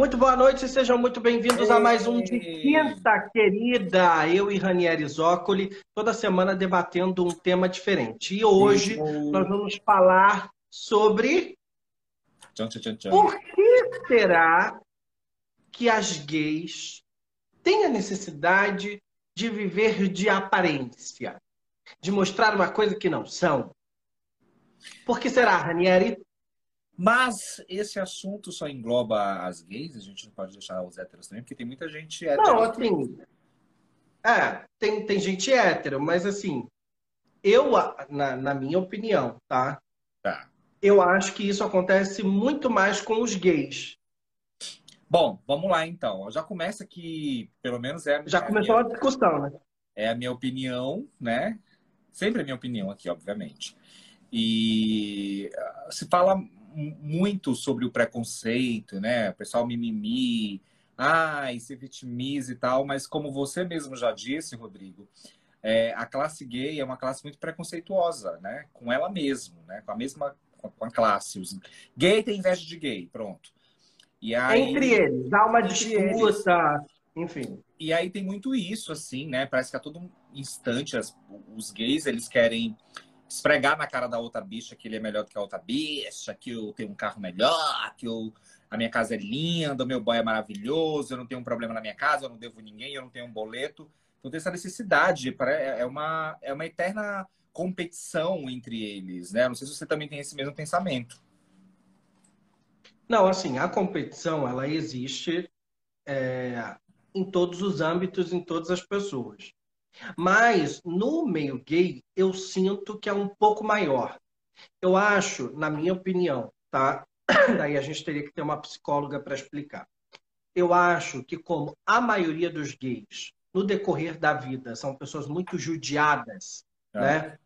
Muito boa noite, sejam muito bem-vindos a mais um de Quinta Querida. Eu e Ranieri Zócoli, toda semana debatendo um tema diferente. E hoje nós vamos falar sobre Tchau, tchau, tchau, tchau. por que será que as gays têm a necessidade de viver de aparência, de mostrar uma coisa que não são. Por que será, Ranieri? Mas esse assunto só engloba as gays, a gente não pode deixar os héteros também, porque tem muita gente hétero. Não, assim. É, tem, tem gente hétero, mas assim, eu, na, na minha opinião, tá? Tá. Eu acho que isso acontece muito mais com os gays. Bom, vamos lá então. Já começa que, pelo menos é. Já é a começou minha- a discussão, né? é a minha opinião, né? Sempre a minha opinião aqui, obviamente. E ah, se fala muito sobre o preconceito, né? O pessoal mimimi, ai, se vitimiza e tal, mas como você mesmo já disse, Rodrigo, é, a classe gay é uma classe muito preconceituosa, né? Com ela mesma, né? Com a mesma com a classe. Os... Gay tem inveja de gay, pronto. E aí... Entre eles, há uma disputa, enfim. E aí tem muito isso, assim, né? Parece que a todo instante as- os gays, eles querem esfregar na cara da outra bicha que ele é melhor do que a outra bicha, que eu tenho um carro melhor, que eu, a minha casa é linda, o meu boy é maravilhoso, eu não tenho um problema na minha casa, eu não devo ninguém, eu não tenho um boleto. Então tem essa necessidade, pare- é uma, é uma eterna competição entre eles, né? Não sei se você também tem esse mesmo pensamento. Não, assim, a competição, ela existe é, em todos os âmbitos, em todas as pessoas. Mas no meio gay, eu sinto que é um pouco maior. Eu acho, na minha opinião, tá? Daí a gente teria que ter uma psicóloga para explicar. Eu acho que, como a maioria dos gays, no decorrer da vida, são pessoas muito judiadas, É. né?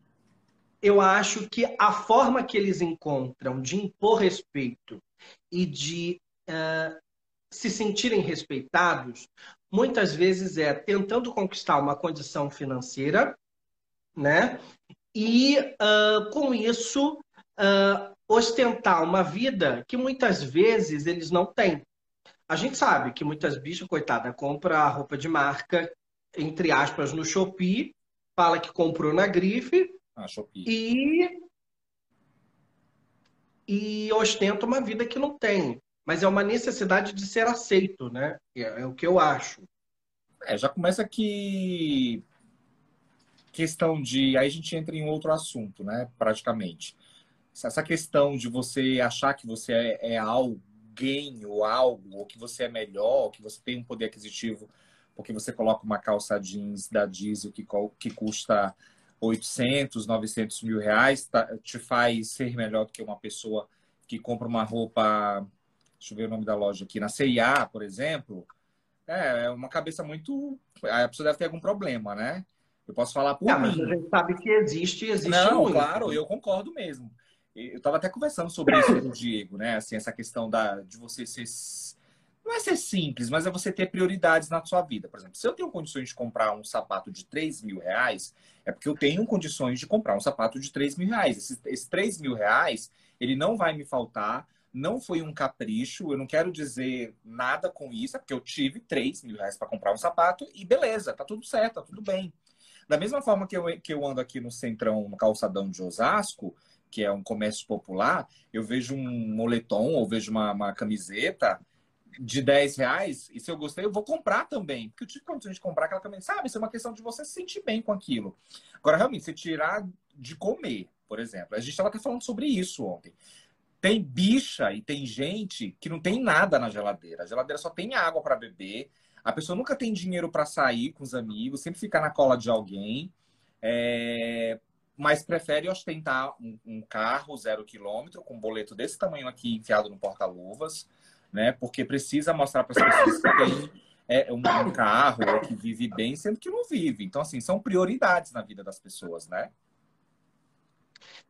Eu acho que a forma que eles encontram de impor respeito e de eh, se sentirem respeitados, muitas vezes é tentando conquistar uma condição financeira, né? E ah, com isso ah, ostentar uma vida que muitas vezes eles não têm. A gente sabe que muitas bichas, coitada, compra roupa de marca, entre aspas, no Shopee, fala que comprou na grife Ah, e e ostenta uma vida que não tem. Mas é uma necessidade de ser aceito, né? É, é o que eu acho. É, já começa que questão de. Aí a gente entra em outro assunto, né? Praticamente. Essa questão de você achar que você é, é alguém ou algo, ou que você é melhor, ou que você tem um poder aquisitivo, porque você coloca uma calça jeans da Diesel que, que custa 800, 900 mil reais, tá- te faz ser melhor do que uma pessoa que compra uma roupa. Deixa eu ver o nome da loja aqui, na CIA, por exemplo. É, é uma cabeça muito. A pessoa deve ter algum problema, né? Eu posso falar por Ah, mas mim. a gente sabe que existe, existe Não, muito. claro, eu concordo mesmo. Eu estava até conversando sobre isso com o Diego, né? Assim, essa questão da, de você ser. Não é ser simples, mas é você ter prioridades na sua vida. Por exemplo, se eu tenho condições de comprar um sapato de 3 mil reais, é porque eu tenho condições de comprar um sapato de 3 mil reais. Esse, esse 3 mil reais, ele não vai me faltar, não foi um capricho, eu não quero dizer nada com isso, é porque eu tive 3 mil reais para comprar um sapato e beleza, tá tudo certo, tá tudo bem. Da mesma forma que eu, que eu ando aqui no centrão, no calçadão de Osasco, que é um comércio popular, eu vejo um moletom ou vejo uma, uma camiseta de 10 reais, e se eu gostei, eu vou comprar também. Porque eu tive condições de comprar aquela camiseta. Sabe, isso é uma questão de você se sentir bem com aquilo. Agora, realmente, você tirar de comer, por exemplo. A gente estava até falando sobre isso ontem. Tem bicha e tem gente que não tem nada na geladeira. A geladeira só tem água para beber. A pessoa nunca tem dinheiro para sair com os amigos, sempre fica na cola de alguém. É, mas prefere ostentar um, um carro zero quilômetro com um boleto desse tamanho aqui enfiado no porta-luvas, né? Porque precisa mostrar para as pessoas que tem é, um, um carro ou que vive bem, sendo que não vive. Então, assim, são prioridades na vida das pessoas, né?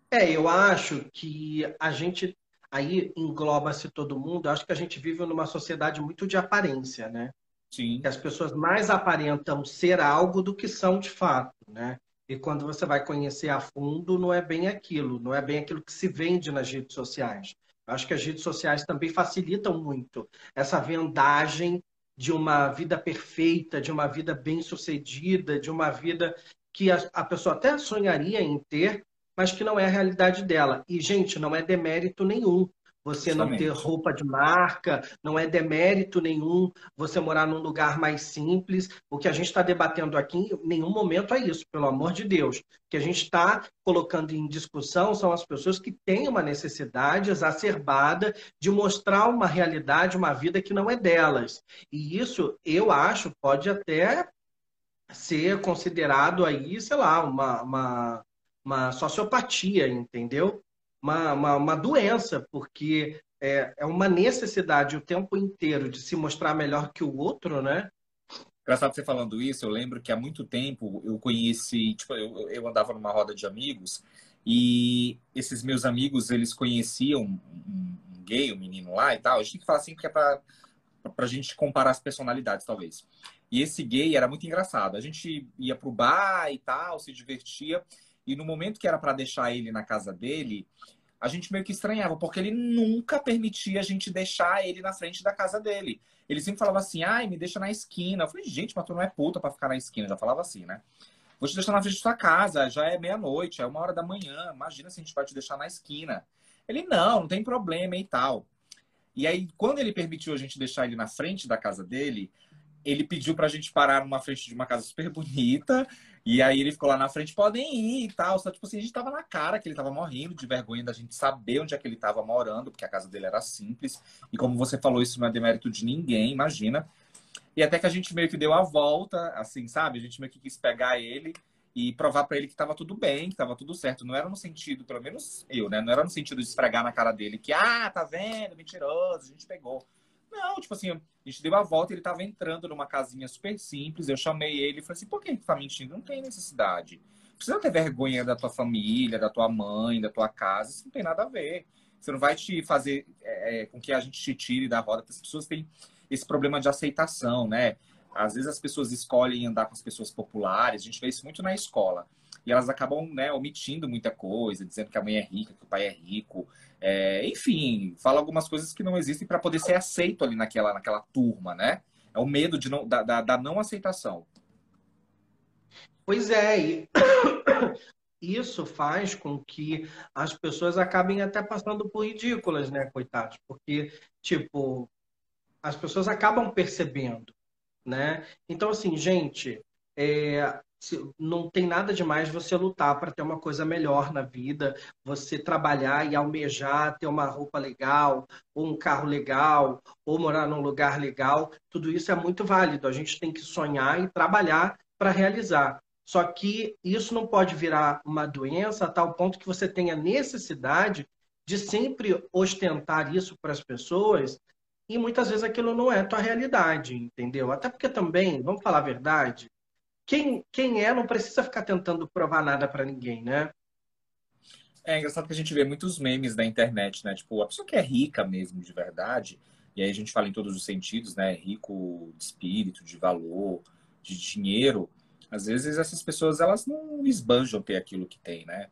É, eu acho que a gente aí engloba-se todo mundo. Eu acho que a gente vive numa sociedade muito de aparência, né? Sim. Que as pessoas mais aparentam ser algo do que são de fato, né? E quando você vai conhecer a fundo, não é bem aquilo, não é bem aquilo que se vende nas redes sociais. Acho que as redes sociais também facilitam muito essa vendagem de uma vida perfeita, de uma vida bem-sucedida, de uma vida que a pessoa até sonharia em ter, mas que não é a realidade dela. E, gente, não é demérito nenhum você Justamente. não ter roupa de marca, não é demérito nenhum você morar num lugar mais simples. O que a gente está debatendo aqui, em nenhum momento é isso, pelo amor de Deus. O que a gente está colocando em discussão são as pessoas que têm uma necessidade exacerbada de mostrar uma realidade, uma vida que não é delas. E isso, eu acho, pode até ser considerado aí, sei lá, uma, uma, uma sociopatia, entendeu? uma, uma, uma doença, porque é, é uma necessidade o tempo inteiro de se mostrar melhor que o outro, né? Engraçado você falando isso, eu lembro que há muito tempo eu conheci, tipo, eu, eu andava numa roda de amigos e esses meus amigos, eles conheciam um, um gay, um menino lá e tal. A gente tem que falar assim porque é pra, pra gente comparar as personalidades, talvez. E esse gay era muito engraçado. A gente ia pro bar e tal, se divertia. E no momento que era para deixar ele na casa dele, a gente meio que estranhava, porque ele nunca permitia a gente deixar ele na frente da casa dele. Ele sempre falava assim, ai, me deixa na esquina. Eu falei, gente, mas tu não é puta pra ficar na esquina. Eu já falava assim, né? Vou te deixar na frente da sua casa, já é meia-noite, é uma hora da manhã. Imagina se a gente vai te deixar na esquina. Ele, não, não tem problema e tal. E aí, quando ele permitiu a gente deixar ele na frente da casa dele, ele pediu pra gente parar numa frente de uma casa super bonita. E aí ele ficou lá na frente, podem ir e tal. Só tipo assim, a gente tava na cara que ele tava morrendo de vergonha da gente saber onde é que ele tava morando, porque a casa dele era simples. E como você falou, isso não é demérito de ninguém, imagina. E até que a gente meio que deu a volta, assim, sabe? A gente meio que quis pegar ele e provar para ele que tava tudo bem, que tava tudo certo. Não era no sentido, pelo menos eu, né? Não era no sentido de esfregar na cara dele que, ah, tá vendo, mentiroso, a gente pegou. Não, tipo assim, a gente deu a volta, ele tava entrando numa casinha super simples, eu chamei ele e falei assim, por que tu tá mentindo? Não tem necessidade. Precisa ter vergonha da tua família, da tua mãe, da tua casa, isso não tem nada a ver. Você não vai te fazer é, é com que a gente te tire da roda, porque as pessoas têm esse problema de aceitação, né? Às vezes as pessoas escolhem andar com as pessoas populares, a gente vê isso muito na escola e elas acabam né, omitindo muita coisa, dizendo que a mãe é rica, que o pai é rico, é, enfim, fala algumas coisas que não existem para poder ser aceito ali naquela, naquela turma, né? É o medo de não, da, da, da não aceitação. Pois é, e isso faz com que as pessoas acabem até passando por ridículas, né, coitados? Porque, tipo, as pessoas acabam percebendo, né? Então, assim, gente, é, não tem nada demais você lutar para ter uma coisa melhor na vida, você trabalhar e almejar ter uma roupa legal, ou um carro legal, ou morar num lugar legal. Tudo isso é muito válido. A gente tem que sonhar e trabalhar para realizar. Só que isso não pode virar uma doença a tal ponto que você tenha necessidade de sempre ostentar isso para as pessoas e muitas vezes aquilo não é a tua realidade, entendeu? Até porque também, vamos falar a verdade, quem, quem é não precisa ficar tentando provar nada para ninguém, né? É engraçado que a gente vê muitos memes na internet, né? Tipo, a pessoa que é rica mesmo, de verdade, e aí a gente fala em todos os sentidos, né? Rico de espírito, de valor, de dinheiro. Às vezes essas pessoas, elas não esbanjam ter aquilo que tem, né?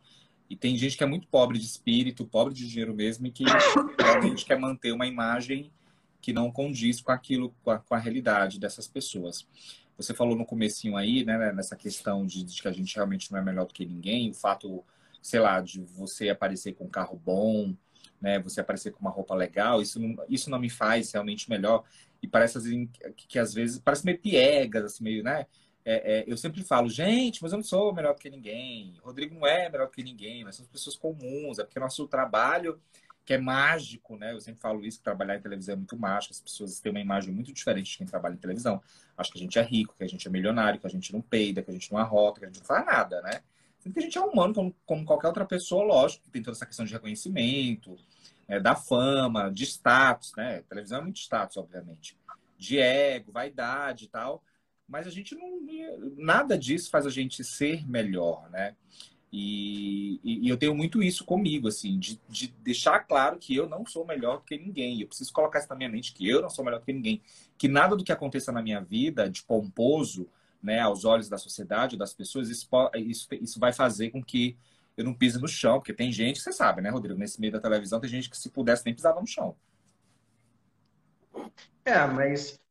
E tem gente que é muito pobre de espírito, pobre de dinheiro mesmo, e que realmente quer manter uma imagem que não condiz com aquilo, com a, com a realidade dessas pessoas. Você falou no comecinho aí, né, nessa questão de, de, que a gente realmente não é melhor do que ninguém, o fato, sei lá, de você aparecer com um carro bom, né, você aparecer com uma roupa legal, isso não, isso não me faz realmente melhor. E parece assim, que, que às vezes parece meio piegas, assim, meio, né? É, é, eu sempre falo, gente, mas eu não sou melhor do que ninguém. Rodrigo não é melhor do que ninguém, nós somos pessoas comuns, é porque nosso trabalho que é mágico, né? Eu sempre falo isso, que trabalhar em televisão é muito mágico, as pessoas têm uma imagem muito diferente de quem trabalha em televisão. Acho que a gente é rico, que a gente é milionário, que a gente não peida, que a gente não arrota, que a gente não faz nada, né? Sendo que a gente é humano como, como qualquer outra pessoa, lógico, que tem toda essa questão de reconhecimento, né, da fama, de status, né? A televisão é muito status, obviamente. De ego, vaidade e tal. Mas a gente não. Nada disso faz a gente ser melhor, né? E, e, eu tenho muito isso comigo, assim, de, de, deixar claro que eu não sou melhor que ninguém. Eu preciso colocar isso na minha mente, que eu não sou melhor que ninguém. Que nada do que aconteça na minha vida, de pomposo, né, aos olhos da sociedade, das pessoas, isso, isso, isso vai fazer com que eu não piso no chão, porque tem gente, você sabe, né, Rodrigo? Nesse meio da televisão, tem gente que se pudesse nem pisava no chão. É, mas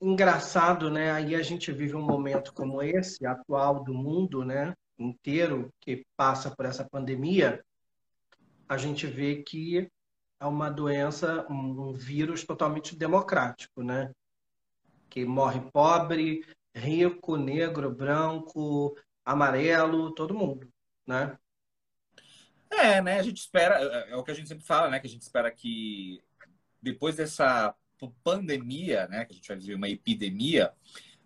engraçado, né? Aí a gente vive um momento como esse, atual do mundo, né? Inteiro, que passa por essa pandemia, a gente vê que é uma doença, um vírus totalmente democrático, né? Que morre pobre, rico, negro, branco, amarelo, todo mundo, né? É, né? A gente espera, é, é o que a gente sempre fala, né? Que a gente espera que depois dessa pandemia, né? Que a gente vai viver uma epidemia,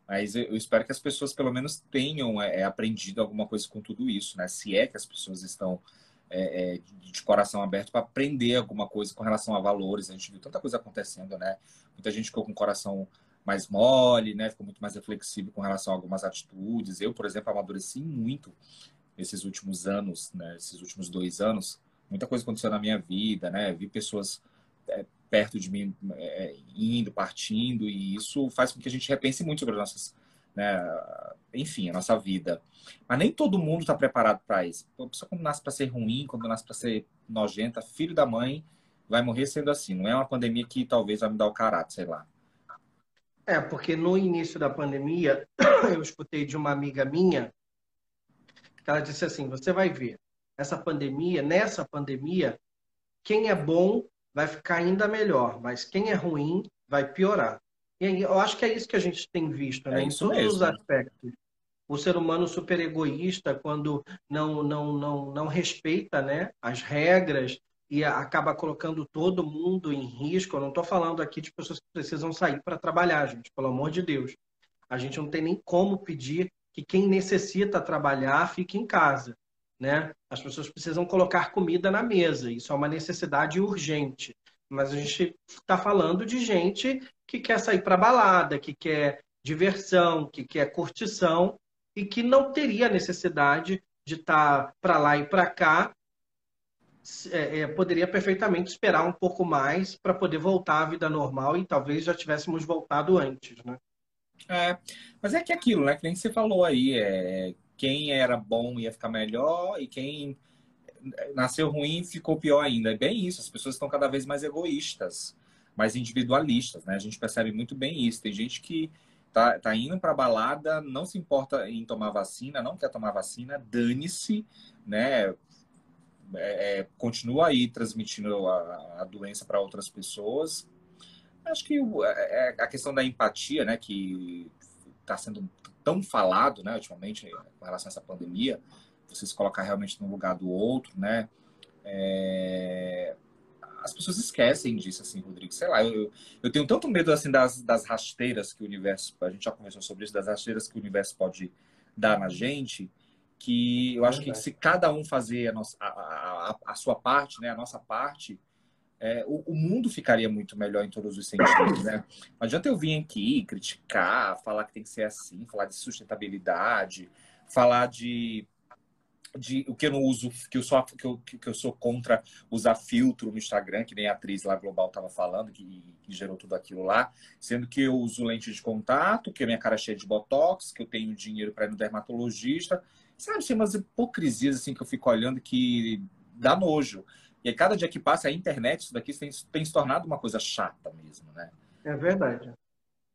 mas eu espero que as pessoas pelo menos tenham é, é, aprendido alguma coisa com tudo isso, né? Se é que as pessoas estão é, é, de coração aberto para aprender alguma coisa com relação a valores. A gente viu tanta coisa acontecendo, né? Muita gente ficou com o coração mais mole, né? Ficou muito mais reflexivo com relação a algumas atitudes. Eu, por exemplo, amadureci muito nesses últimos anos, né? Esses últimos dois anos. Muita coisa aconteceu na minha vida, né? Vi pessoas é, perto de mim é, indo, partindo, e isso faz com que a gente repense muito sobre as nossas, né, enfim, a nossa vida. Mas nem todo mundo está preparado para isso. A pessoa quando nasce para ser ruim, quando nasce para ser nojenta, filho da mãe, vai morrer sendo assim. Não é uma pandemia que talvez vai me dar o caráter, sei lá. É, porque no início da pandemia, eu escutei de uma amiga minha, que ela disse assim, você vai ver, essa pandemia, nessa pandemia, quem é bom vai ficar ainda melhor, mas quem é ruim vai piorar. E eu acho que é isso que a gente tem visto, né? É em todos mesmo. os aspectos. O ser humano super egoísta, quando não, não, não, não respeita né, as regras e acaba colocando todo mundo em risco. Eu não estou falando aqui de pessoas que precisam sair para trabalhar, gente, pelo amor de Deus. A gente não tem nem como pedir que quem necessita trabalhar fique em casa. Né? As pessoas precisam colocar comida na mesa, isso é uma necessidade urgente. Mas a gente está falando de gente que quer sair para balada, que quer diversão, que quer curtição e que não teria necessidade de estar tá para lá e para cá. É, é, poderia perfeitamente esperar um pouco mais para poder voltar à vida normal e talvez já tivéssemos voltado antes, né? É, mas é que aquilo, né? Que nem você falou aí, é, quem era bom ia ficar melhor e quem nasceu ruim ficou pior ainda. É bem isso, as pessoas estão cada vez mais egoístas, mais individualistas, né? A gente percebe muito bem isso. Tem gente que tá, tá indo para balada, não se importa em tomar vacina, não quer tomar vacina, dane-se, né? É, é, continua aí transmitindo a, a doença para outras pessoas. Acho que é, é a questão da empatia, né, que está sendo tão falado, né, ultimamente, com relação a essa pandemia, você se colocar realmente no lugar do outro, né? É... As pessoas esquecem disso, assim, Rodrigo. Sei lá, eu, eu tenho tanto medo, assim, das, das rasteiras que o universo... A gente já conversou sobre isso, das rasteiras que o universo pode dar na gente, que eu acho que se cada um fazer a, nossa, a, a, a sua parte, né, a nossa parte, é, o, o, mundo ficaria muito melhor em todos os sentidos, né? Não adianta eu vir aqui criticar, falar que tem que ser assim, falar de sustentabilidade, falar de, de o que eu não uso, que eu, sou, que, eu, que eu sou contra usar filtro no Instagram, que nem a atriz lá global estava falando, que, que, gerou tudo aquilo lá, sendo que eu uso lente de contato, que a minha cara é cheia de botox, que eu tenho dinheiro para ir no dermatologista, sabe, assim, umas hipocrisias assim que eu fico olhando que dá nojo. E a cada dia que passa a internet, isso daqui tem, tem se tornado uma coisa chata mesmo, né? É verdade.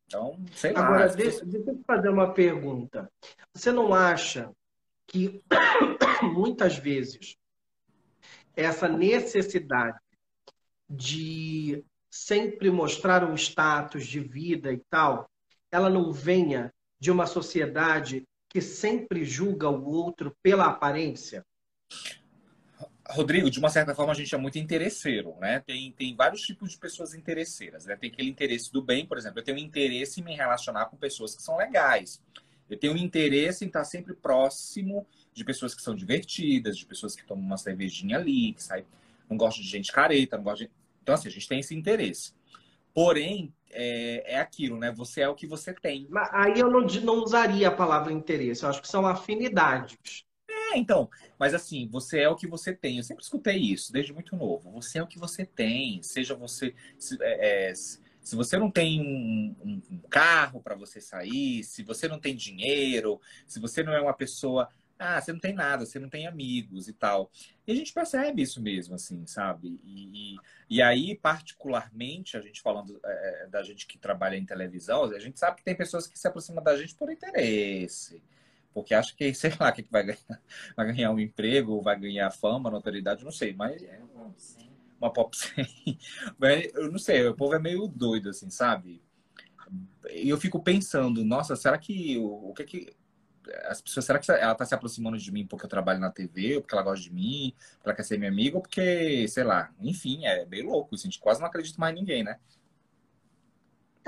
Então, sei lá. Agora, deixa, deixa eu fazer uma pergunta. Você não acha que muitas vezes essa necessidade de sempre mostrar um status de vida e tal, ela não venha de uma sociedade que sempre julga o outro pela aparência? Rodrigo, de uma certa forma, a gente é muito interesseiro, né? Tem, tem vários tipos de pessoas interesseiras, né? Tem aquele interesse do bem, por exemplo. Eu tenho interesse em me relacionar com pessoas que são legais. Eu tenho interesse em estar sempre próximo de pessoas que são divertidas, de pessoas que tomam uma cervejinha ali, que sai... Não gosto de gente careta, não gosto de... Então, assim, a gente tem esse interesse. Porém, é, é aquilo, né? Você é o que você tem. Mas aí eu não, não usaria a palavra interesse. Eu acho que são afinidades. É, então, mas assim, você é o que você tem. Eu sempre escutei isso, desde muito novo. Você é o que você tem, seja você. Se, é, é, se você não tem um, um, um carro para você sair, se você não tem dinheiro, se você não é uma pessoa ah, você não tem nada, você não tem amigos e tal. E a gente percebe isso mesmo, assim, sabe? E, e, e aí, particularmente, a gente falando é, é da gente que trabalha em televisão, a gente sabe que tem pessoas que se aproximam da gente por interesse. Porque acha que, sei lá, que vai ganhar, vai ganhar um emprego, vai ganhar fama, notoriedade, não sei, mas é uma pop Eu não sei, o povo é meio doido, assim, sabe? E eu fico pensando, nossa, será que o, o que que as pessoas, será que ela está se aproximando de mim porque eu trabalho na TV, ou porque ela gosta de mim, porque ela quer ser minha amiga, ou porque, sei lá, enfim, é bem louco. Assim, a gente quase não acredita mais em ninguém, né?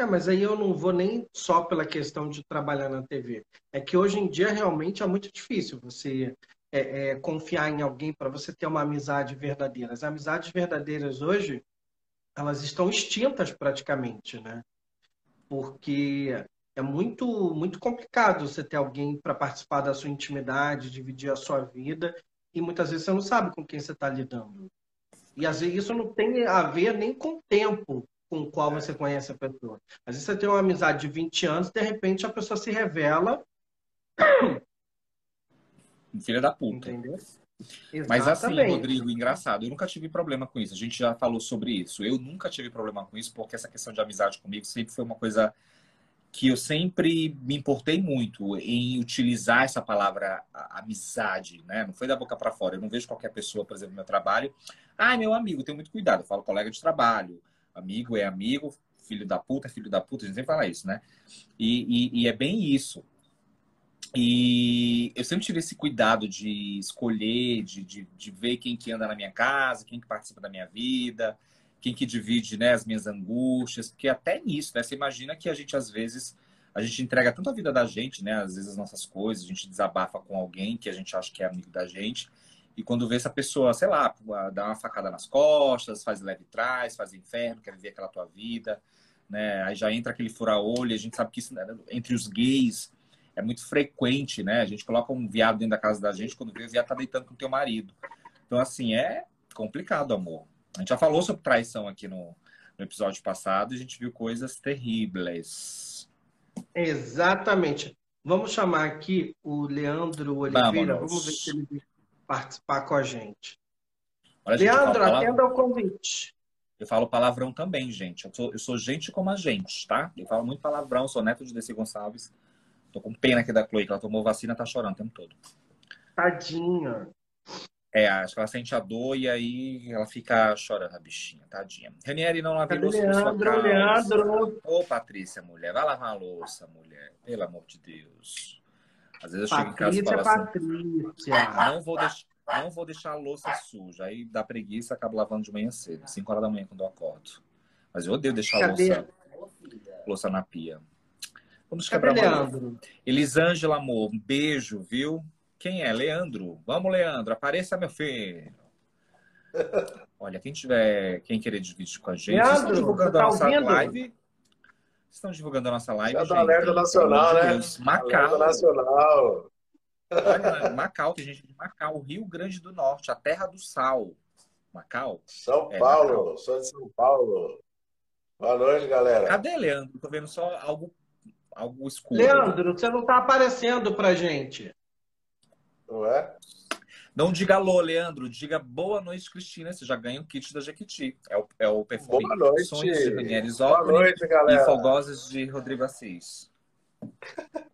É, mas aí eu não vou nem só pela questão de trabalhar na TV. É que hoje em dia realmente é muito difícil você é, é, confiar em alguém para você ter uma amizade verdadeira. As amizades verdadeiras hoje, elas estão extintas praticamente, né? Porque é muito, muito complicado você ter alguém para participar da sua intimidade, dividir a sua vida, e muitas vezes você não sabe com quem você está lidando. E às vezes isso não tem a ver nem com o tempo com o qual você conhece a pessoa. Às vezes você tem uma amizade de 20 anos, de repente a pessoa se revela. Filha da puta. Entendeu? Mas assim, Rodrigo, engraçado, eu nunca tive problema com isso. A gente já falou sobre isso. Eu nunca tive problema com isso, porque essa questão de amizade comigo sempre foi uma coisa que eu sempre me importei muito em utilizar essa palavra amizade, né? Não foi da boca para fora. Eu não vejo qualquer pessoa, por exemplo, no meu trabalho, ah, meu amigo, tenho muito cuidado. Eu falo colega de trabalho, amigo é amigo, filho da puta é filho da puta, a gente sempre fala isso, né? E, e, e é bem isso. E eu sempre tive esse cuidado de escolher, de, de, de ver quem que anda na minha casa, quem que participa da minha vida, quem que divide né, as minhas angústias, porque até nisso, né? Você imagina que a gente, às vezes, a gente entrega tanto a vida da gente, né? Às vezes as nossas coisas, a gente desabafa com alguém que a gente acha que é amigo da gente, e quando vê essa pessoa, sei lá, dá uma facada nas costas, faz leve trás, faz inferno, quer viver aquela tua vida, né? Aí já entra aquele fura-olho, a gente sabe que isso, né, entre os gays é muito frequente, né? A gente coloca um viado dentro da casa da gente, quando vê o viado tá deitando com o teu marido. Então, assim, é complicado, amor. A gente já falou sobre traição aqui no, no episódio passado e a gente viu coisas terríveis. Exatamente. Vamos chamar aqui o Leandro Oliveira. Vamos, Vamos ver se ele participar com a gente. Olha, Leandro, gente, atenda ao convite. Eu falo palavrão também, gente. Eu sou, eu sou gente como a gente, tá? Eu falo muito palavrão, sou neto de Desi Gonçalves. Tô com pena aqui da Chloe, que ela tomou vacina tá chorando o tempo todo. Tadinha. É, acho que ela sente a dor e aí ela fica chorando, a bichinha, tadinha. Renieri, não lave louça causa. Leandro. Ô, Patrícia, mulher, vai lavar a louça, mulher. Pelo amor de Deus. Às vezes eu chego Patrícia, em casa e falo assim, Patrícia. não vou, deixar, não vou deixar a louça suja. Aí dá preguiça, acabo lavando de manhã cedo, 5 horas da manhã quando eu acordo. Mas eu odeio deixar a louça, louça na pia. Vamos quebrar Leandro? Elisângela, amor, um beijo, viu? Quem é? Leandro. Vamos, Leandro, apareça, meu filho. Olha, quem tiver, quem querer dividir com a gente, Leandro, divulgando tá a nossa ouvindo? live. Estão divulgando a nossa live, gente. Alerta nacional, né? Deus. Macau. Nacional. Olha, Macau, tem gente de Macau, Rio Grande do Norte, a terra do sal. Macau? São é, Paulo, Macau. sou de São Paulo. Boa noite, galera. Cadê Leandro? Tô vendo só algo, algo escuro. Leandro, você não tá aparecendo pra gente. Não é? Não diga alô, Leandro. Diga boa noite, Cristina. Você já ganha o kit da Jequiti. É o, é o perfume boa noite. Sonhos de Daniel Boa noite, galera. E Fogosas de Rodrigo Assis.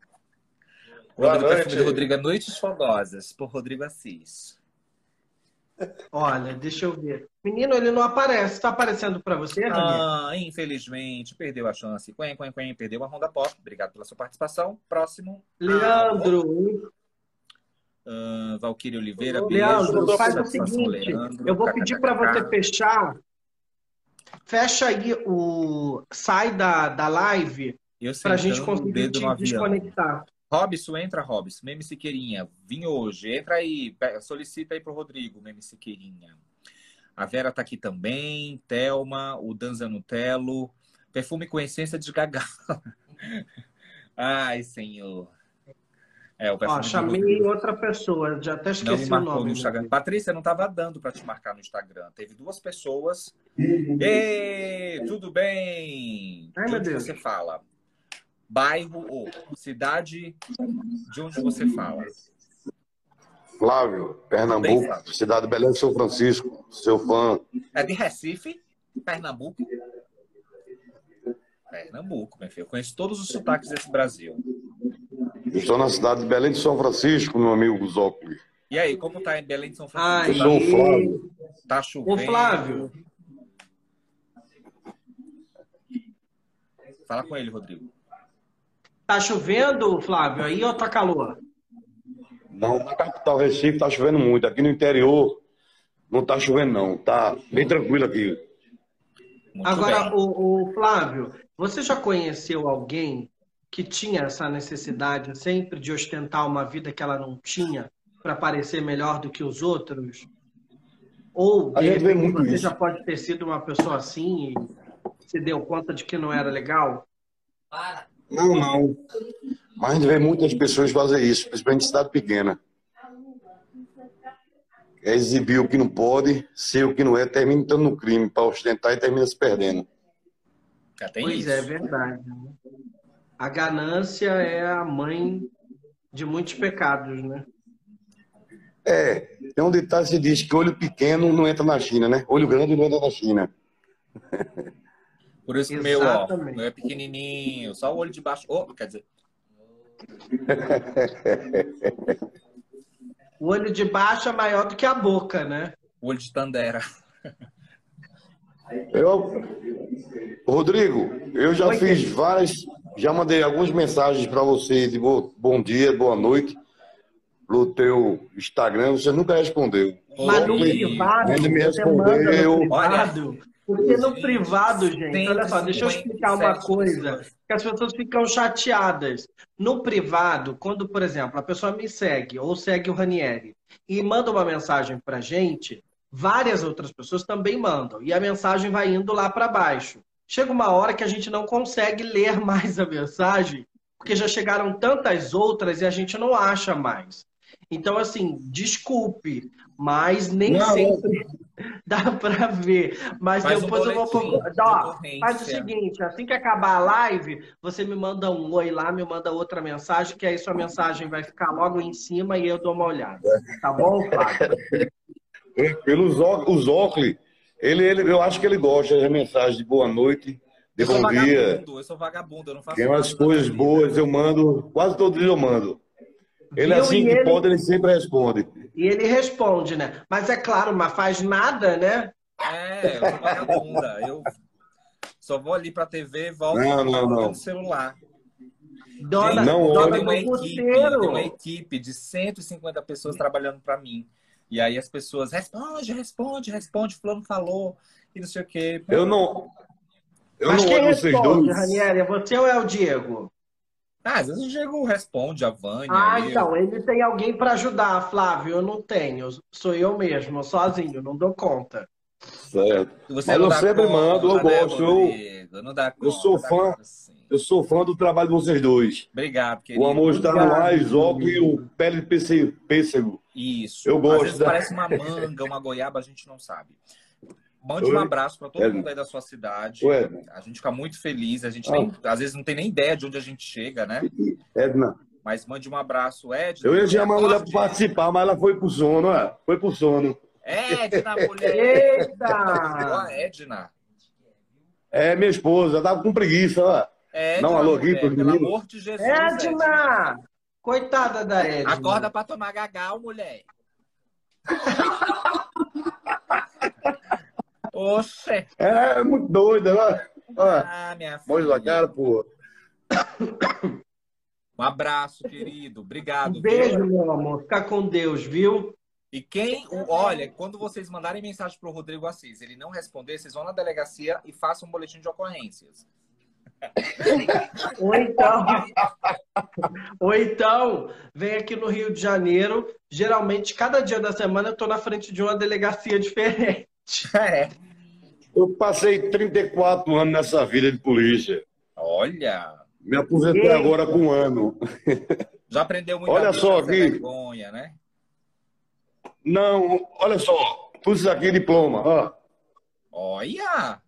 Boa o noite. perfume de Rodrigo é Noites Fogosas, por Rodrigo Assis. Olha, deixa eu ver. Menino, ele não aparece. Está aparecendo para você, Daniel? Ah, infelizmente, perdeu a chance. Quen, quen, quen, perdeu a Ronda Pop. Obrigado pela sua participação. Próximo. Leandro. Uh, Valquíria Oliveira, Leandro, beijo. faz o seguinte, Leandro, eu vou pedir para você fechar. Fecha aí o. Sai da, da live para a gente conseguir te desconectar. Robson, entra, Robson. Meme Siqueirinha, vim hoje. Entra aí, solicita aí pro Rodrigo, Meme Siqueirinha. A Vera tá aqui também. Thelma, o Danza Nutelo. Perfume com essência de gagal. Ai, senhor. É, o Ó, chamei outra pessoa, já até esqueci não o nome. No Instagram. Patrícia, não estava dando para te marcar no Instagram. Teve duas pessoas. Uhum. Ei, tudo bem? Ai, de onde você fala? Bairro ou cidade de onde você fala? Flávio, Pernambuco, Bem, Flávio. cidade de Belém de São Francisco, seu fã. É de Recife, Pernambuco. Pernambuco, meu filho. Eu conheço todos os sotaques desse Brasil. Estou na cidade de Belém de São Francisco, meu amigo Zócoli. E aí, como tá em Belém de São Eu Francisco? o Flávio. Tá Ô, chovendo? Flávio, Fala com ele, Rodrigo. tá chovendo, Flávio, aí ou tá calor? Não, na capital Recife tá chovendo muito. Aqui no interior não tá chovendo, não. Tá bem tranquilo aqui. Muito Agora, bem. o, o Flávio, você já conheceu alguém que tinha essa necessidade sempre de ostentar uma vida que ela não tinha para parecer melhor do que os outros? Ou, de repente, você isso. já pode ter sido uma pessoa assim e se deu conta de que não era legal? Não, não. Mas a gente vê muitas pessoas fazer isso, principalmente em cidade pequena. É exibir o que não pode, ser o que não é, termina entrando no crime para ostentar e termina se perdendo. Já tem pois isso. é, verdade. né? A ganância é a mãe de muitos pecados, né? É, tem um ditado que se diz que olho pequeno não entra na China, né? Olho grande não entra na China. Por isso que o meu, ó, meu é pequenininho, só o olho de baixo. Oh, quer dizer, O olho de baixo é maior do que a boca, né? o olho de Tandera. Eu, Rodrigo, eu já Oi, fiz várias, já mandei algumas mensagens para você de bo- bom dia, boa noite, no teu Instagram, você nunca respondeu. Mas no privado, Ele me você manda no respondeu. privado. Porque no privado, gente, olha só, deixa eu explicar uma 157 coisa, que as pessoas ficam chateadas. No privado, quando, por exemplo, a pessoa me segue ou segue o Ranieri e manda uma mensagem pra gente, várias outras pessoas também mandam. E a mensagem vai indo lá para baixo. Chega uma hora que a gente não consegue ler mais a mensagem, porque já chegaram tantas outras e a gente não acha mais. Então, assim, desculpe, mas nem Não, sempre dá para ver. Mas Faz um depois eu vou. Ó, faz o seguinte: assim que acabar a live, você me manda um oi lá, me manda outra mensagem, que aí sua mensagem vai ficar logo em cima e eu dou uma olhada. Tá bom, Flávio? Pelos os óculos, ele, ele, eu acho que ele gosta das mensagens de boa noite, de Eu sou bom dia. vagabundo, eu sou vagabundo, eu não faço Tem umas coisas boas, eu mando, quase todos os dias eu mando. Ele, Viu? assim E que ele- pode, ele sempre responde. E ele responde, né? Mas é claro, mas faz nada, né? É, eu sou vagabunda. Eu só vou ali pra TV, volto Não, não, não. no celular. Dona, Não dona tem uma equipe, tem uma equipe de 150 pessoas trabalhando para mim. E aí as pessoas responde, responde, responde, fulano falou e não sei o quê. Eu não. Eu Mas não quem olho vocês responde, dois. Ranieri? É você ou é o Diego? Ah, às vezes o Diego responde, a Vânia. Ah, eu. então, ele tem alguém para ajudar, Flávio. Eu não tenho. Sou eu mesmo, sozinho, não dou conta. Certo. Você Mas não eu sempre conta, mando, eu né, gosto, eu- Rodrigo? Não dá conta, sou fã. conta. Eu sou fã do trabalho de vocês dois. Obrigado, querido. O amor está no ar, Isopo e o pele de pêssego-. Isso. Eu Às gosto vezes da- parece uma manga, uma goiaba, a gente não sabe. Mande Oi? um abraço para todo É. mundo aí da sua cidade. Ué, A gente fica muito feliz. A gente Ah. nem, às vezes não tem nem ideia de onde a gente chega, né? Edna. Mas mande um abraço, Ed. Eu ia chamar a mulher para participar, mas ela foi pro sono, é? Foi pro sono. Edna, mulher. Eita! Ó, Edna. É, minha esposa, tava com preguiça, ó. Edna, Não, alô aqui mulher, pros pelo amor de Jesus. Edna. Edna! Coitada da Edna. Acorda pra tomar gagal, mulher. Oxe. É, muito doida, ó. Ó, Ah, minha filha. cara, pô. Um abraço, querido. Obrigado. Um beijo, viu? meu amor. Fica com Deus, viu? E quem, o- olha, quando vocês mandarem mensagem pro Rodrigo Assis, ele não responder, vocês vão na delegacia e façam um boletim de ocorrências. Ou então, ou então, vem aqui no Rio de Janeiro. Geralmente, cada dia da semana, eu tô na frente de uma delegacia diferente. É. Eu passei 34 anos nessa vida de polícia. Olha, Me aposentei Eita. agora com um ano. já aprendeu muito Olha só aqui. vergonha, né? Não, olha só. Isso aqui diploma, ó. Olha!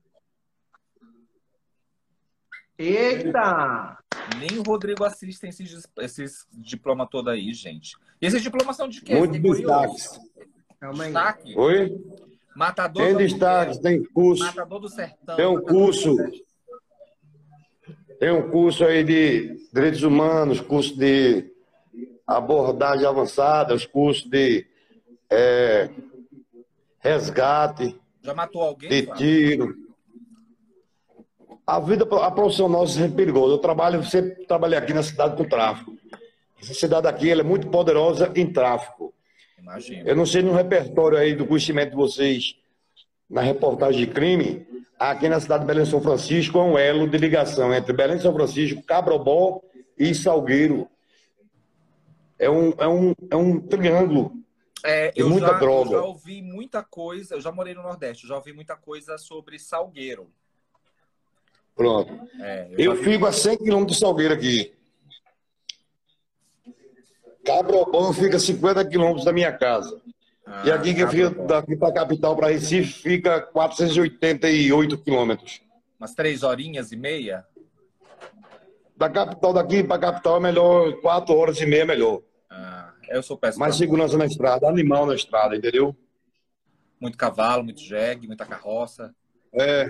Eita! Nem o Rodrigo assiste esses, esses diplomas todos aí, gente. E esses diplomas são de quê? Muito Fiquei curioso. destaques. Calma aí. Destaque? Oi? Matador Tem destaques, tem curso. Matador do Sertão. Tem um curso. Tem um curso aí de direitos humanos, curso de abordagem avançada, os cursos de é, resgate, Já matou alguém? de tiro. A vida, a profissão nossa é sempre perigosa. Eu trabalho, sempre trabalhei aqui na cidade com tráfico. Essa cidade aqui ela é muito poderosa em tráfico. Imagina. Eu não sei no repertório aí do conhecimento de vocês na reportagem de crime, aqui na cidade de Belém São Francisco é um elo de ligação entre Belém São Francisco, Cabrobó e Salgueiro. É um, é um, é um triângulo. É, eu, muita já, eu droga. já ouvi muita coisa, eu já morei no Nordeste, eu já ouvi muita coisa sobre Salgueiro. Pronto. É, Eu vi- fico a 100 quilômetros de Salgueiro aqui. Cabrobó fica a 50 quilômetros da minha casa. Ah, E aqui que fica daqui para a capital, para Recife, fica 488 quilômetros. Umas três horinhas e meia? Da capital daqui para a capital é melhor, 4 horas e meia é melhor. Ah, eu sou péssimo. Mais segurança na estrada, animal na estrada, entendeu? Muito cavalo, muito jegue, muita carroça. É.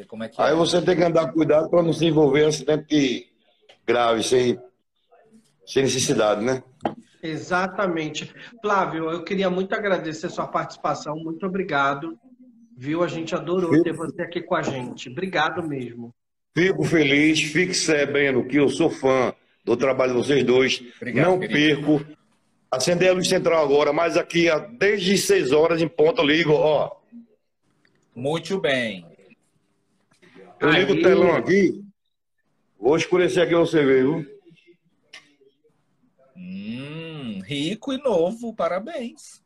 Sei como é que Aí é. você tem que andar com cuidado para não se envolver em acidente grave, sem, sem necessidade, né? Exatamente. Flávio, eu queria muito agradecer a sua participação. Muito obrigado. Viu? A gente adorou Sim. ter você aqui com a gente. Obrigado mesmo. Fico feliz, fique sabendo que eu sou fã do trabalho de vocês dois. Obrigado, não querido. perco. Acender a luz central agora, mas aqui desde 6 horas em ponto eu ligo, ó. Muito bem. Eu ligo o telão aqui. Vou escurecer aqui você ver, viu? Hum, rico e novo, parabéns.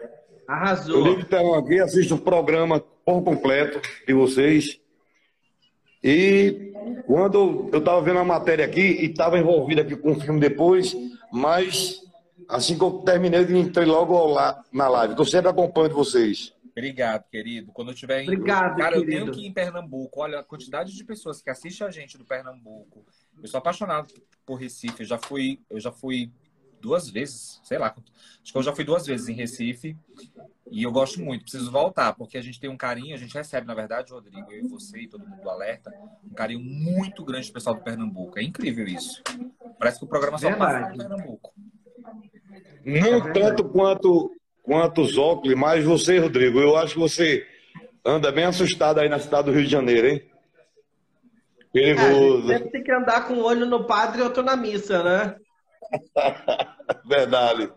Eu Arrasou. ligo o telão aqui, assisto o programa por completo de vocês. E quando eu estava vendo a matéria aqui e estava envolvido aqui com o filme depois, mas assim que eu terminei, eu entrei logo lá na live. Estou sempre acompanhando vocês. Obrigado, querido. Quando eu tiver em... Obrigado, Cara, eu querido. tenho que ir em Pernambuco. Olha a quantidade de pessoas que assistem a gente do Pernambuco. Eu sou apaixonado por Recife. Eu já fui, eu já fui duas vezes, sei lá. Acho que eu já fui duas vezes em Recife. E eu gosto muito. Preciso voltar, porque a gente tem um carinho, a gente recebe, na verdade, Rodrigo, eu e você e todo mundo do Alerta, um carinho muito grande do pessoal do Pernambuco. É incrível isso. Parece que o programa só passa Verdade. no Pernambuco. Não verdade. tanto quanto, quanto os óculos, mas você, Rodrigo, eu acho que você anda bem assustado aí na cidade do Rio de Janeiro, hein? É, Perigoso. sempre tem que andar com um olho no padre e outro na missa, né? Verdade.